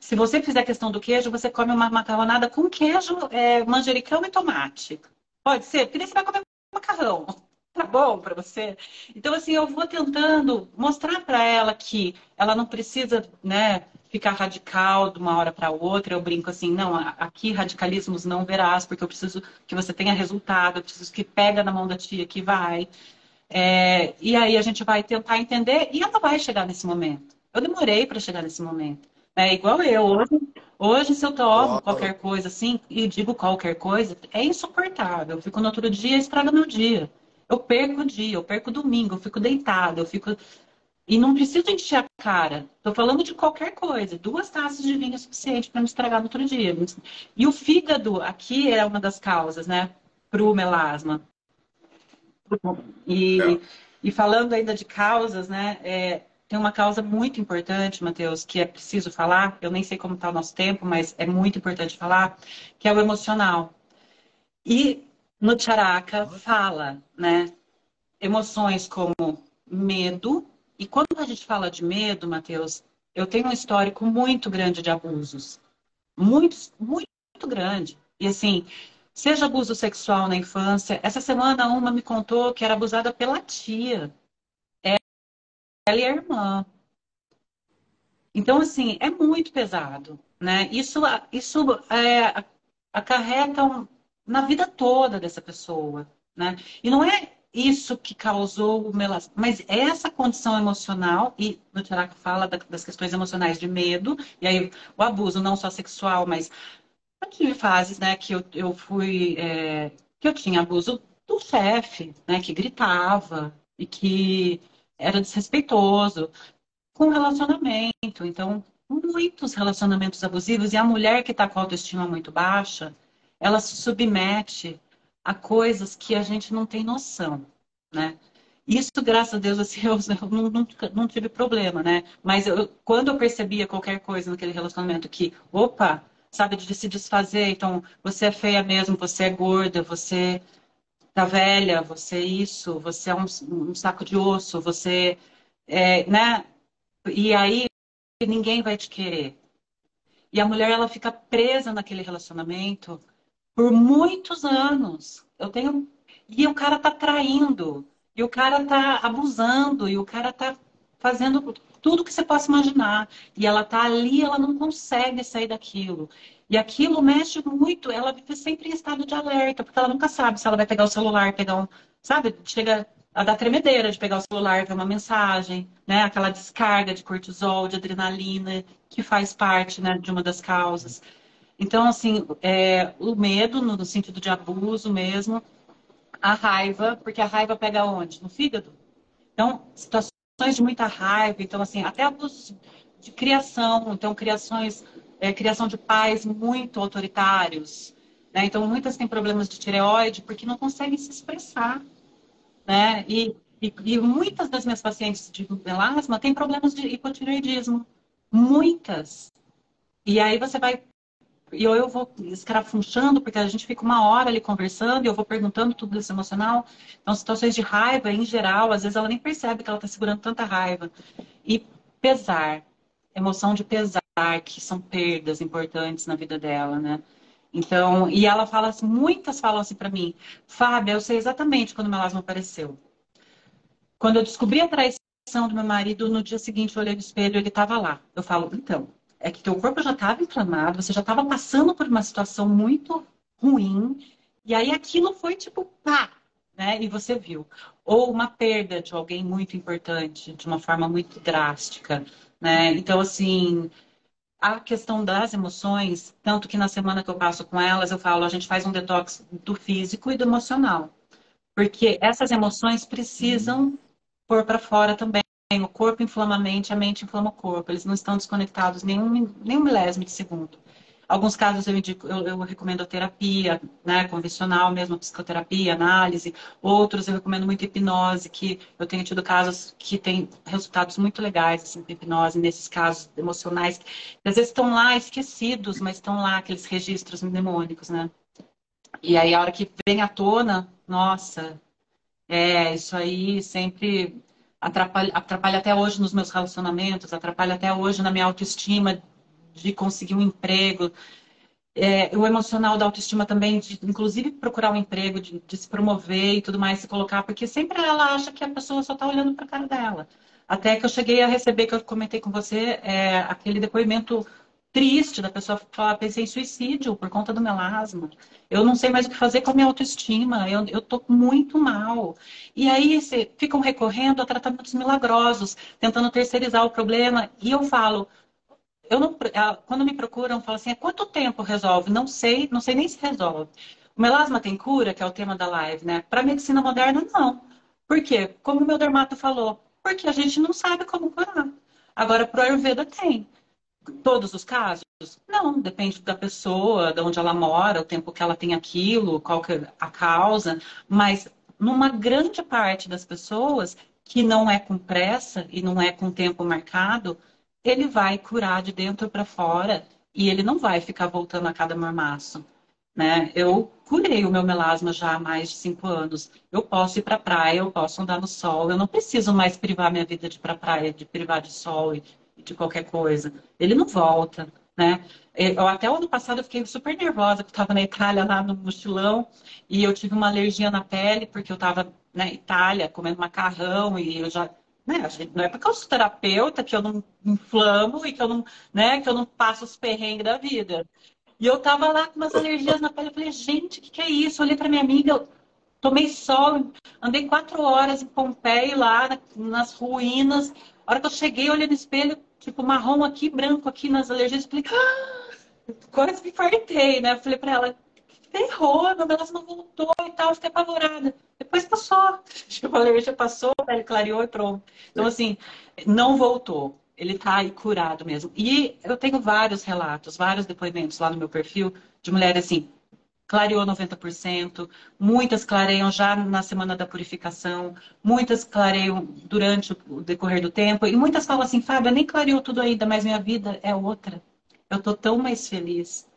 Se você fizer questão do queijo, você come uma macarronada com queijo, é, manjericão e tomate. Pode ser? Porque você vai comer macarrão. Tá bom para você? Então, assim, eu vou tentando mostrar para ela que ela não precisa, né, ficar radical de uma hora para outra. Eu brinco assim, não, aqui radicalismos não verás, porque eu preciso que você tenha resultado, eu preciso que pega na mão da tia que vai. É, e aí a gente vai tentar entender e ela vai chegar nesse momento. Eu demorei para chegar nesse momento. É igual eu. Hoje, hoje se eu tomo qualquer coisa assim e digo qualquer coisa, é insuportável. Eu fico no outro dia e estraga meu dia. Eu perco o dia, eu perco o domingo, eu fico deitada, eu fico. E não preciso encher a cara. Estou falando de qualquer coisa. Duas taças de vinho é suficiente para me estragar no outro dia. E o fígado, aqui é uma das causas, né? Para o melasma. E, é. e falando ainda de causas, né? É, tem uma causa muito importante, Matheus, que é preciso falar. Eu nem sei como está o nosso tempo, mas é muito importante falar, que é o emocional. E no Charaka fala, né? Emoções como medo. E quando a gente fala de medo, Matheus, eu tenho um histórico muito grande de abusos. Muito, muito grande. E assim, seja abuso sexual na infância. Essa semana uma me contou que era abusada pela tia. Ela e a irmã. Então, assim, é muito pesado, né? Isso, isso é, acarreta um, na vida toda dessa pessoa, né? E não é isso que causou o melasma, mas essa condição emocional, e no Tiraca fala das questões emocionais de medo, e aí o abuso, não só sexual, mas eu tive fases, né, que eu, eu fui, é, que eu tinha abuso do chefe, né, que gritava e que era desrespeitoso com relacionamento. Então, muitos relacionamentos abusivos, e a mulher que está com autoestima muito baixa, ela se submete a coisas que a gente não tem noção, né? Isso, graças a Deus, assim, eu, não, nunca, não tive problema, né? Mas eu, quando eu percebia qualquer coisa naquele relacionamento que, opa, sabe, de se desfazer, então, você é feia mesmo, você é gorda, você tá velha, você é isso, você é um, um saco de osso, você é, né? E aí ninguém vai te querer. E a mulher, ela fica presa naquele relacionamento por muitos anos. Eu tenho. E o cara tá traindo, e o cara tá abusando, e o cara tá fazendo tudo que você possa imaginar. E ela tá ali, ela não consegue sair daquilo. E aquilo mexe muito, ela vive sempre em estado de alerta, porque ela nunca sabe se ela vai pegar o celular, pegar um. Sabe? Chega a dar tremedeira de pegar o celular, ver uma mensagem, né? Aquela descarga de cortisol, de adrenalina, que faz parte né, de uma das causas. Então, assim, é, o medo, no, sentido de abuso mesmo, a raiva, porque a raiva pega onde? No fígado. Então, situações de muita raiva, então, assim, até abuso de criação, então, criações, é, criação de pais muito autoritários, né? Então, muitas têm problemas de tireoide porque não conseguem se expressar, né? E, e, e muitas das minhas pacientes de melasma têm problemas de hipotireoidismo, muitas. E aí você vai e eu, vou escarafunchando, porque a gente fica uma hora ali conversando e eu vou perguntando tudo isso emocional. Então, situações de raiva, em geral, às vezes ela nem percebe que ela está segurando tanta raiva. E pesar, emoção de pesar, que são perdas importantes na vida dela, né? Então, e ela fala assim, muitas falam assim para mim, Fábia, eu sei exatamente quando o melasma apareceu. Quando eu descobri a traição do meu marido, no dia seguinte eu olhei no espelho, ele estava lá. Eu falo, então, é que teu corpo já estava inflamado, você já estava passando por uma situação muito ruim, e aí aquilo foi tipo, pá, né? E você viu. Ou uma perda de alguém muito importante, de uma forma muito drástica, né? Então, assim, a questão das emoções, tanto que na semana que eu passo com elas, eu falo, a gente faz um detox do físico e do emocional. Porque essas emoções precisam pôr para fora também o corpo inflama a mente, a mente inflama o corpo. Eles não estão desconectados nenhum, nenhum milésimo de segundo. Alguns casos eu, indico, eu, eu recomendo terapia, né, convencional mesmo, psicoterapia, análise. Outros eu recomendo muito hipnose, que eu tenho tido casos que têm resultados muito legais, assim, com hipnose, nesses casos emocionais, que às vezes estão lá esquecidos, mas estão lá aqueles registros mnemônicos, né? E aí a hora que vem à tona, nossa, é, isso aí sempre atrapalha, atrapalha até hoje nos meus relacionamentos, atrapalha até hoje na minha autoestima de conseguir um emprego. É, o emocional da autoestima também, de, inclusive procurar um emprego, de, de, se promover e tudo mais, se colocar, porque sempre ela acha que a pessoa só está olhando para a cara dela. Até que eu cheguei a receber, que eu comentei com você, é, aquele depoimento triste da pessoa falar, pensei em suicídio por conta do melasma. Eu não sei mais o que fazer com a minha autoestima. Eu, eu tô muito mal. E aí se, ficam recorrendo a tratamentos milagrosos, tentando terceirizar o problema. E eu falo, eu não, quando me procuram, falam assim, é quanto tempo resolve? Não sei, não sei nem se resolve. O melasma tem cura, que é o tema da live, né? Para medicina moderna, não. Por quê? Como o meu dermato falou, porque a gente não sabe como curar. Agora, para o Ayurveda tem. Todos os casos? Não, depende da pessoa, de onde ela mora, o tempo que ela tem aquilo, qual que é a causa. Mas numa grande parte das pessoas que não é com pressa e não é com tempo marcado, ele vai curar de dentro para fora e ele não vai ficar voltando a cada mormaço. Né? Eu curei o meu melasma já há mais de cinco anos. Eu posso ir para a praia, eu posso andar no sol. Eu não preciso mais privar minha vida de ir para praia, de privar de sol e qualquer coisa. Ele não volta. Né? Eu, até o ano passado eu fiquei super nervosa, porque eu estava na Itália lá no mochilão e eu tive uma alergia na pele, porque eu estava na Itália comendo macarrão e eu já né? Não é porque eu sou terapeuta que eu não inflamo e que eu não, né, que eu não passo os perrengues da vida. E eu tava lá com umas alergias na pele. Eu falei, gente, o que, que é isso? Eu olhei pra minha amiga, eu tomei sol, andei quatro horas em Pompeia, lá nas ruínas. A hora que eu cheguei, olhei no espelho, tipo, marrom aqui, branco aqui nas alergias. Eu falei, ah! quase me fartei, né? Eu falei pra ela, ferrou, meu melasma voltou e tal, fiquei apavorada. Depois passou. Tipo, a alergia passou, a pele clareou e pronto. Então, assim, não voltou. Ele tá aí curado mesmo. E eu tenho vários relatos, vários depoimentos lá no meu perfil de mulheres assim, clareou 90%, muitas clareiam já na semana da purificação, muitas clareiam durante o decorrer do tempo, e muitas falam assim, Fábio, nem clareou tudo ainda, mas minha vida é outra. Eu tô tão mais feliz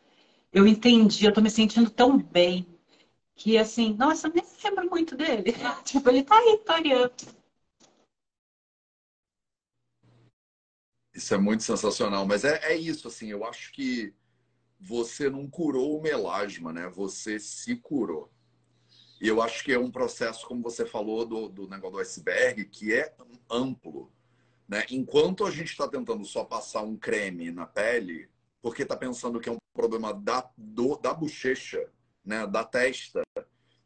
eu entendi, eu tô me sentindo tão bem que assim, nossa, eu nem lembro muito dele. tipo, ele tá aí, toreando. Isso é muito sensacional, mas é, é isso, assim, eu acho que você não curou o melasma, né? Você se curou. E eu acho que é um processo, como você falou, do, do negócio do iceberg, que é amplo. Né? Enquanto a gente está tentando só passar um creme na pele, porque está pensando que é um problema da, do, da bochecha, né, da testa,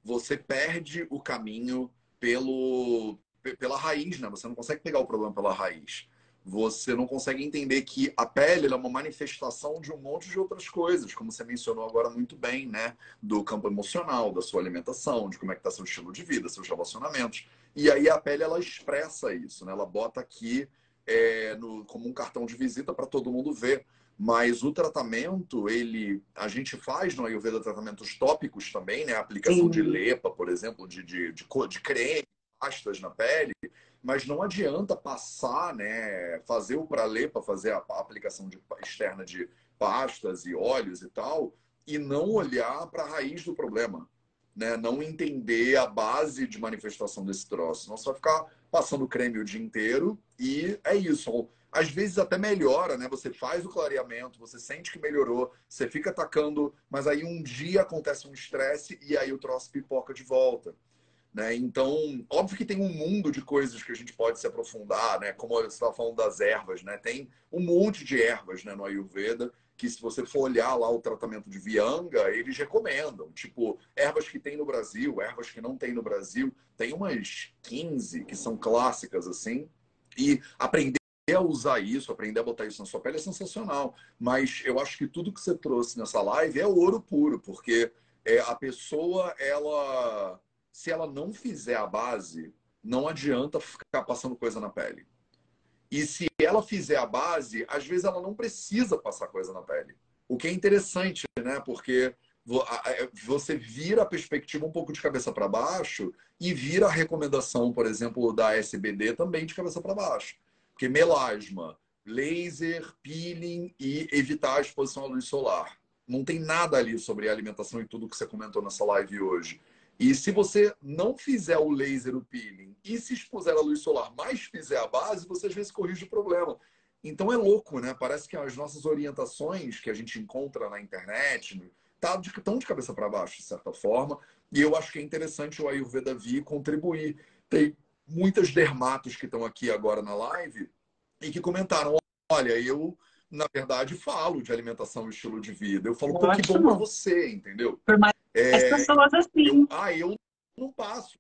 você perde o caminho pelo, pela raiz, né? Você não consegue pegar o problema pela raiz. Você não consegue entender que a pele é uma manifestação de um monte de outras coisas, como você mencionou agora muito bem, né? Do campo emocional, da sua alimentação, de como é que está seu estilo de vida, seus relacionamentos. E aí a pele, ela expressa isso, né? Ela bota aqui é, no, como um cartão de visita para todo mundo ver. Mas o tratamento, ele, a gente faz no Ayurveda tratamentos tópicos também, né? A aplicação Sim. de lepa, por exemplo, de, de, de, de creme, pastas na pele, mas não adianta passar, né? Fazer o para lepa, fazer a, aplicação de, externa de pastas e óleos e tal, e não olhar para a raiz do problema. Né? Não entender a base de manifestação desse troço. Você vai ficar passando creme o dia inteiro e é isso às vezes até melhora, né? Você faz o clareamento, você sente que melhorou, você fica atacando, mas aí um dia acontece um estresse e aí o troço pipoca de volta. Né? Então, óbvio que tem um mundo de coisas que a gente pode se aprofundar, né? Como você estava falando das ervas, né? Tem um monte de ervas né, no Ayurveda que se você for olhar lá o tratamento de Vianga, eles recomendam. Tipo, ervas que tem no Brasil, ervas que não tem no Brasil. Tem umas 15 que são clássicas, assim. E aprender a usar isso, aprender a botar isso na sua pele é sensacional. Mas eu acho que tudo que você trouxe nessa live é ouro puro, porque é, a pessoa, ela, se ela não fizer a base, não adianta ficar passando coisa na pele. E se ela fizer a base, às vezes ela não precisa passar coisa na pele. O que é interessante, né? Porque você vira a perspectiva um pouco de cabeça para baixo e vira a recomendação, por exemplo, da SBD também de cabeça para baixo. Porque melasma, laser, peeling e evitar a exposição à luz solar. Não tem nada ali sobre alimentação e tudo que você comentou nessa live hoje. E se você não fizer o laser, o peeling, e se expuser à luz solar, mas fizer a base, você às vezes corrige o problema. Então é louco, né? Parece que as nossas orientações que a gente encontra na internet tá de, estão de cabeça para baixo, de certa forma. E eu acho que é interessante o Ayurveda vir contribuir. Tem muitas dermatos que estão aqui agora na live e que comentaram: olha, eu na verdade, falo de alimentação e estilo de vida. Eu falo, pô, que bom pra você, entendeu? Por mais é, pessoas assim. Eu, ah, eu não passo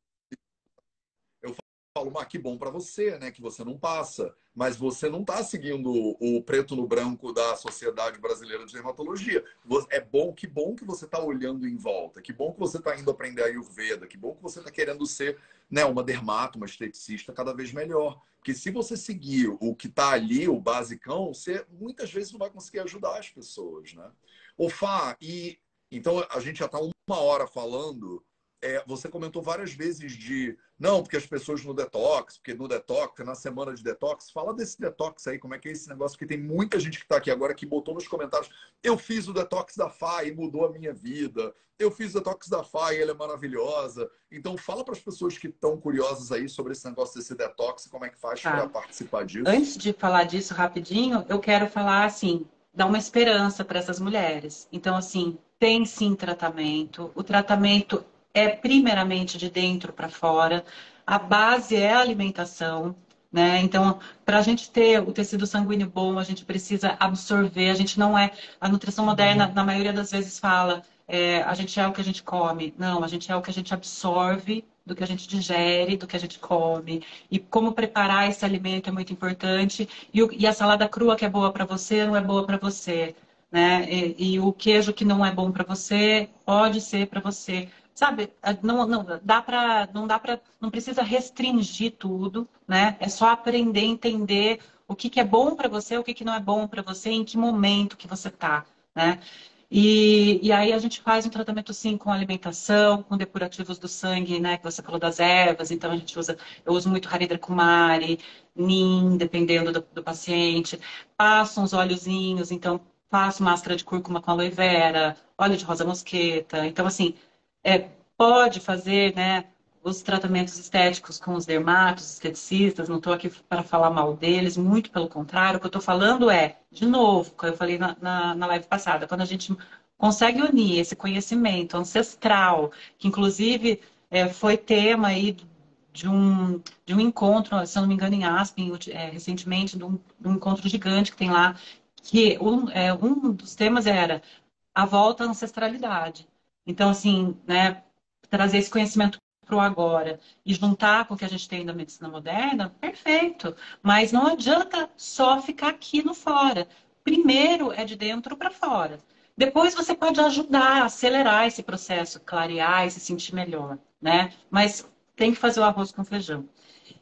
falo, mas que bom para você, né? Que você não passa. Mas você não está seguindo o preto no branco da Sociedade Brasileira de Dermatologia. É bom, que bom que você está olhando em volta. Que bom que você está indo aprender a Ayurveda. Que bom que você está querendo ser né, uma dermato, uma esteticista cada vez melhor. Porque se você seguir o que está ali, o basicão, você muitas vezes não vai conseguir ajudar as pessoas, né? O Fá, e então a gente já está uma hora falando é, você comentou várias vezes de não, porque as pessoas no detox, porque no detox, na semana de detox, fala desse detox aí, como é que é esse negócio, porque tem muita gente que está aqui agora que botou nos comentários, eu fiz o detox da FA e mudou a minha vida, eu fiz o detox da FA e ela é maravilhosa. Então fala para as pessoas que estão curiosas aí sobre esse negócio desse detox como é que faz tá. para participar disso. Antes de falar disso rapidinho, eu quero falar assim, dar uma esperança para essas mulheres. Então assim, tem sim tratamento. O tratamento é primeiramente de dentro para fora. A base é a alimentação, né? Então, para a gente ter o tecido sanguíneo bom, a gente precisa absorver. A gente não é. A nutrição moderna, uhum. na maioria das vezes, fala é, a gente é o que a gente come. Não, a gente é o que a gente absorve do que a gente digere, do que a gente come. E como preparar esse alimento é muito importante. E, o, e a salada crua que é boa para você não é boa para você. Né? E, e, o queijo que não é bom para você pode ser para você sabe, não, não dá para, não dá para, não precisa restringir tudo, né? É só aprender, entender o que, que é bom para você, o que, que não é bom para você, em que momento que você tá, né? E, e aí a gente faz um tratamento sim com alimentação, com depurativos do sangue, né? Que você falou das ervas, então a gente usa, eu uso muito Haridra Kumari, Nin, dependendo do, do paciente. Passo uns óleozinhos, então faço máscara de cúrcuma com aloe vera, óleo de rosa mosqueta. Então, assim, é, pode fazer né, os tratamentos estéticos com os dermatos, esteticistas, não estou aqui para falar mal deles, muito pelo contrário, o que eu estou falando é, de novo, como eu falei na, na, na live passada, quando a gente consegue unir esse conhecimento ancestral, que inclusive é, foi tema aí de um, de um encontro, se eu não me engano, em Aspen, é, recentemente, de um, de um, encontro gigante que tem lá, que um, é, um dos temas era a volta à ancestralidade. Então, assim, né, trazer esse conhecimento para o agora e juntar com o que a gente tem da medicina moderna, perfeito. Mas não adianta só ficar aqui no fora. Primeiro é de dentro para fora. Depois você pode ajudar a acelerar esse processo, clarear e se sentir melhor, né? Mas tem que fazer o arroz com feijão.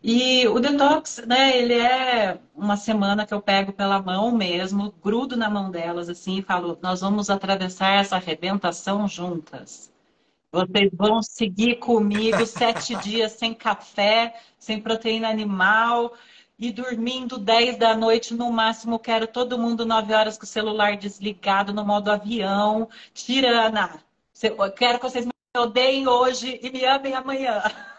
E o detox, né, ele é uma semana que eu pego pela mão mesmo, grudo na mão delas assim e falo: nós vamos atravessar essa arrebentação juntas. Vocês vão seguir comigo sete dias sem café, sem proteína animal e dormindo 10 da noite no máximo. Quero todo mundo 9 horas com o celular desligado no modo avião. Tira, Ana. Quero que vocês me odeiem hoje e me amem amanhã.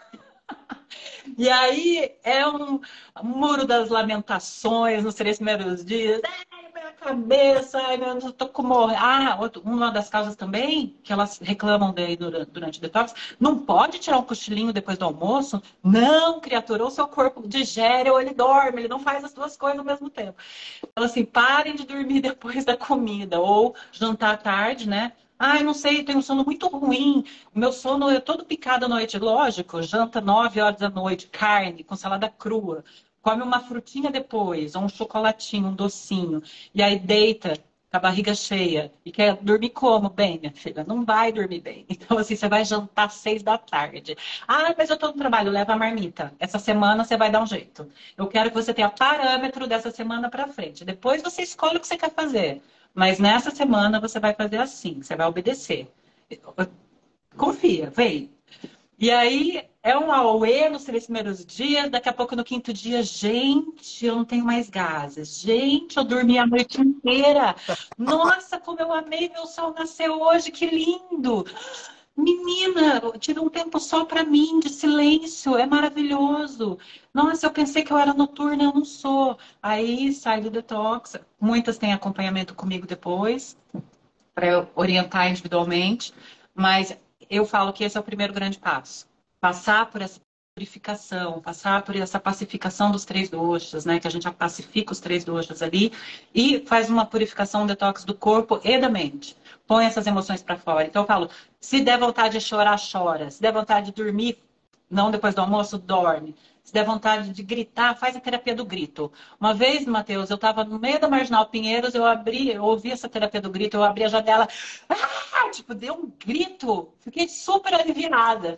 E aí é um muro das lamentações nos três primeiros dias. Ai, minha cabeça, ai, eu tô com morrer. Ah, outro, uma das causas também, que elas reclamam daí durante, durante o detox, não pode tirar um cochilinho depois do almoço? Não, criatura, ou seu corpo digere ou ele dorme, ele não faz as duas coisas ao mesmo tempo. Então, assim, parem de dormir depois da comida, ou jantar tarde, né? Ai, não sei, tenho um sono muito ruim. O meu sono é todo picado à noite. Lógico, janta 9 horas da noite, carne com salada crua. Come uma frutinha depois, ou um chocolatinho, um docinho. E aí deita com a barriga cheia. E quer dormir como? Bem, minha filha, não vai dormir bem. Então, assim, você vai jantar seis da tarde. Ah, mas eu tô no trabalho, leva a marmita. Essa semana você vai dar um jeito. Eu quero que você tenha parâmetro dessa semana para frente. Depois você escolhe o que você quer fazer. Mas nessa semana você vai fazer assim, você vai obedecer. Confia, vem. E aí é um auê nos três primeiros dias, daqui a pouco no quinto dia, gente, eu não tenho mais gases. Gente, eu dormi a noite inteira. Nossa, como eu amei meu sol nascer hoje, que lindo! Menina, tive um tempo só para mim, de silêncio, é maravilhoso. Nossa, eu pensei que eu era noturna, eu não sou. Aí sai do detox. Muitas têm acompanhamento comigo depois, para orientar individualmente, mas eu falo que esse é o primeiro grande passo. Passar por essa purificação, passar por essa pacificação dos três doxas, né? Que a gente pacifica os três doxas ali e faz uma purificação, um detox do corpo e da mente. Põe essas emoções para fora. Então eu falo, se der vontade de chorar, chora. Se der vontade de dormir, não depois do almoço, dorme. Se der vontade de gritar, faz a terapia do grito. Uma vez, Matheus, eu estava no meio da Marginal Pinheiros, eu abri, eu ouvi essa terapia do grito, eu abri a janela, ah, tipo, deu um grito. Fiquei super aliviada.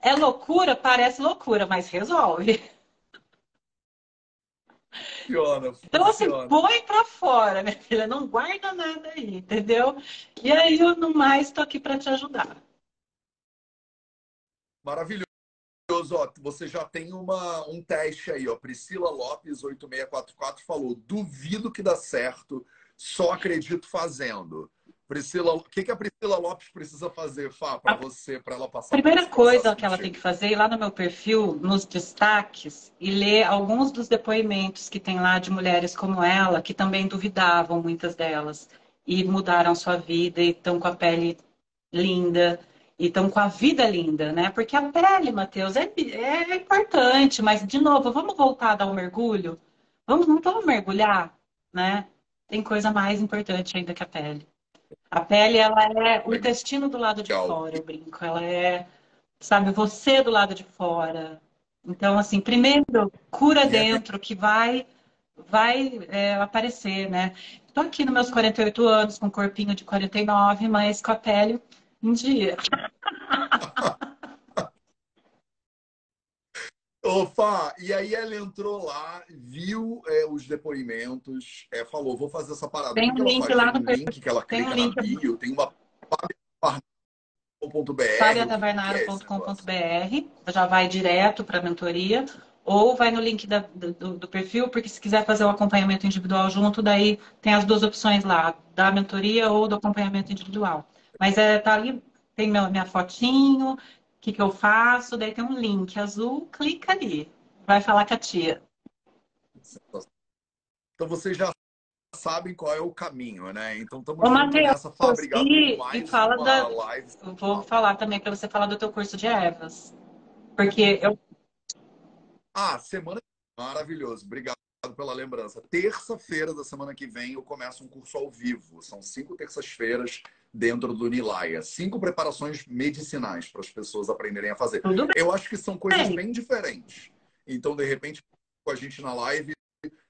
É loucura? Parece loucura, mas resolve. Funciona, então, assim, põe pra fora, minha filha. Não guarda nada aí, entendeu? E aí, eu, no mais, estou aqui para te ajudar. Maravilhoso. Ó, você já tem uma, um teste aí, ó. Priscila Lopes, 8644, falou: duvido que dá certo, só acredito fazendo. Priscila, o que, que a Priscila Lopes precisa fazer, Fá, para você, para ela passar? Primeira coisa que ela tem que fazer é ir lá no meu perfil, nos destaques, e ler alguns dos depoimentos que tem lá de mulheres como ela, que também duvidavam, muitas delas, e mudaram sua vida e estão com a pele linda, e estão com a vida linda, né? Porque a pele, Matheus, é, é importante, mas, de novo, vamos voltar a dar um mergulho? Vamos, não vamos mergulhar, né? Tem coisa mais importante ainda que a pele. A pele, ela é o intestino do lado de fora, eu brinco. Ela é, sabe, você do lado de fora. Então, assim, primeiro, cura dentro, que vai vai é, aparecer, né? Estou aqui nos meus 48 anos, com um corpinho de 49, mas com a pele em dia. Opa, e aí ela entrou lá, viu é, os depoimentos, é, falou, vou fazer essa parada. Tem um link lá no link que ela clica um link... na bio, tem uma fariatavarnaro.com.br já vai direto para a mentoria ou vai no link da, do, do, perfil, porque se quiser fazer o acompanhamento individual junto, daí tem as duas opções lá, da mentoria ou do acompanhamento individual. Mas é, tá ali, tem meu, minha fotinho, o que, que eu faço? Daí tem um link azul, clica ali. Vai falar com a tia. Então vocês já sabem qual é o caminho, né? Então estamos nessa fábrica mais e fala da... live. Eu vou falar também para você falar do teu curso de ervas. Porque eu. Ah, semana maravilhoso. Obrigado pela lembrança. Terça-feira da semana que vem eu começo um curso ao vivo. São cinco terças-feiras dentro do Nilaia. Cinco preparações medicinais para as pessoas aprenderem a fazer. Eu acho que são coisas bem diferentes. Então, de repente, com a gente na live,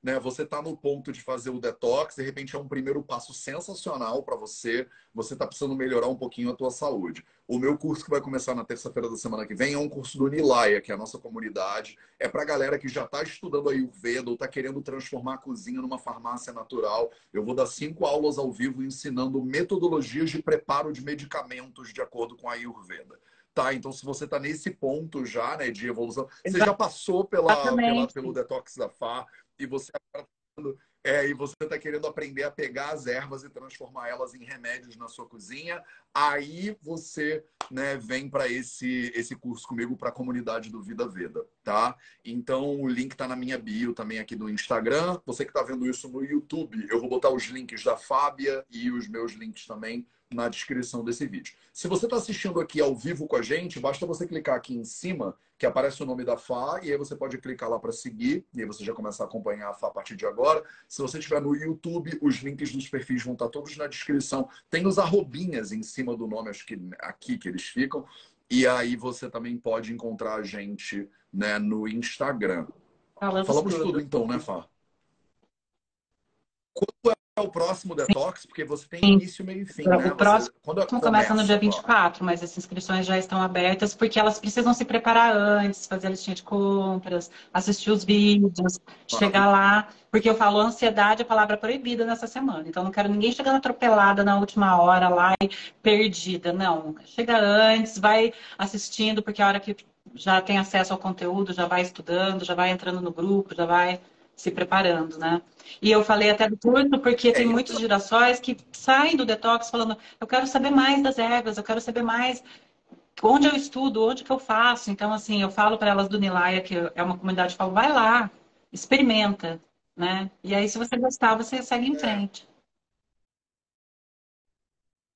né? Você está no ponto de fazer o detox, de repente é um primeiro passo sensacional para você. Você está precisando melhorar um pouquinho a tua saúde. O meu curso que vai começar na terça-feira da semana que vem é um curso do Nilaya, que é a nossa comunidade. É para galera que já está estudando a Ayurveda ou está querendo transformar a cozinha numa farmácia natural. Eu vou dar cinco aulas ao vivo ensinando metodologias de preparo de medicamentos de acordo com a Ayurveda. Tá, então se você está nesse ponto já, né, de evolução, Exato. você já passou pela, pela, pelo detox da FA, e você é, e você está querendo aprender a pegar as ervas e transformar elas em remédios na sua cozinha, aí você né, vem para esse, esse curso comigo para a comunidade do Vida Veda, tá? Então o link está na minha bio também aqui no Instagram. Você que está vendo isso no YouTube, eu vou botar os links da Fábia e os meus links também na descrição desse vídeo. Se você está assistindo aqui ao vivo com a gente, basta você clicar aqui em cima, que aparece o nome da FA, e aí você pode clicar lá para seguir, e aí você já começa a acompanhar a FA a partir de agora. Se você estiver no YouTube, os links dos perfis vão estar todos na descrição. Tem os arrobinhas em cima do nome, acho que aqui que eles ficam. E aí você também pode encontrar a gente né, no Instagram. Falamos, Falamos tudo. tudo então, né, Fá? Quando é é o próximo detox? Porque você tem Sim. início, meio e fim, o né? O próximo você, começa, começa no dia 24, mas as inscrições já estão abertas porque elas precisam se preparar antes, fazer a listinha de compras, assistir os vídeos, chegar lá. Porque eu falo, ansiedade é palavra proibida nessa semana. Então, não quero ninguém chegando atropelada na última hora lá e perdida. Não. Chega antes, vai assistindo, porque a hora que já tem acesso ao conteúdo, já vai estudando, já vai entrando no grupo, já vai se preparando, né? E eu falei até do curso porque é, tem muitos girassóis que saem do detox falando, eu quero saber mais das ervas, eu quero saber mais onde eu estudo, onde que eu faço. Então, assim, eu falo para elas do Nilaia, que é uma comunidade, eu falo, vai lá, experimenta, né? E aí, se você gostar, você segue em é. frente.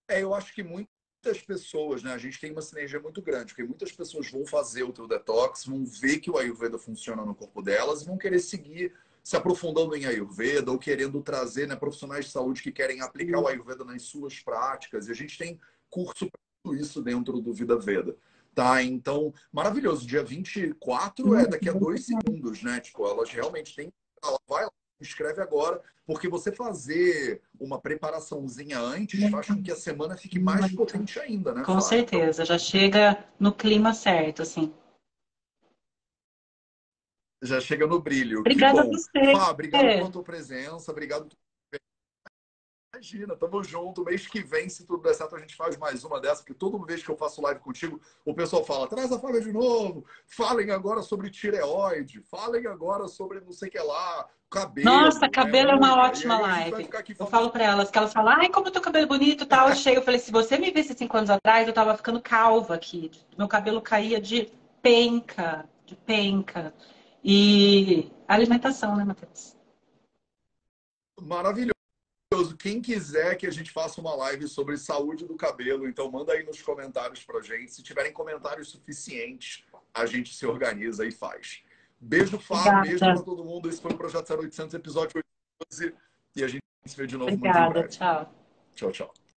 É, eu acho que muito muitas pessoas, né? A gente tem uma sinergia muito grande, porque muitas pessoas vão fazer o teu detox, vão ver que o Ayurveda funciona no corpo delas e vão querer seguir se aprofundando em Ayurveda ou querendo trazer né, profissionais de saúde que querem aplicar o Ayurveda nas suas práticas. E a gente tem curso para tudo isso dentro do Vida Veda. Tá, então, maravilhoso. Dia 24 é daqui a dois segundos, né? Tipo, elas realmente têm. Ela vai lá, escreve agora, porque você fazer uma preparaçãozinha antes faz com que a semana fique mais potente ainda, né? Com certeza, já chega no clima certo, assim. Já chega no brilho. Obrigada a você. Fá, obrigado pela tua presença, obrigado Imagina, tamo junto. Mês que vem, se tudo der certo, a gente faz mais uma dessa, porque toda vez que eu faço live contigo, o pessoal fala: traz a Fábia de novo, falem agora sobre tireoide, falem agora sobre não sei o que lá, cabelo. Nossa, né? cabelo é uma ótima live. Eu falo para elas que elas falam: ai, como teu cabelo bonito tal. Eu chego, eu falei: se você me visse cinco anos atrás, eu tava ficando calva aqui. Meu cabelo caía de penca, de penca. E alimentação, né, Matheus? Maravilhoso quem quiser que a gente faça uma live sobre saúde do cabelo, então manda aí nos comentários pra gente. Se tiverem comentários suficientes, a gente se organiza e faz. Beijo, Fábio. Beijo pra todo mundo. Esse foi o Projeto 0800, episódio 812. E a gente se vê de novo Obrigada, muito em breve. Tchau. Tchau, tchau.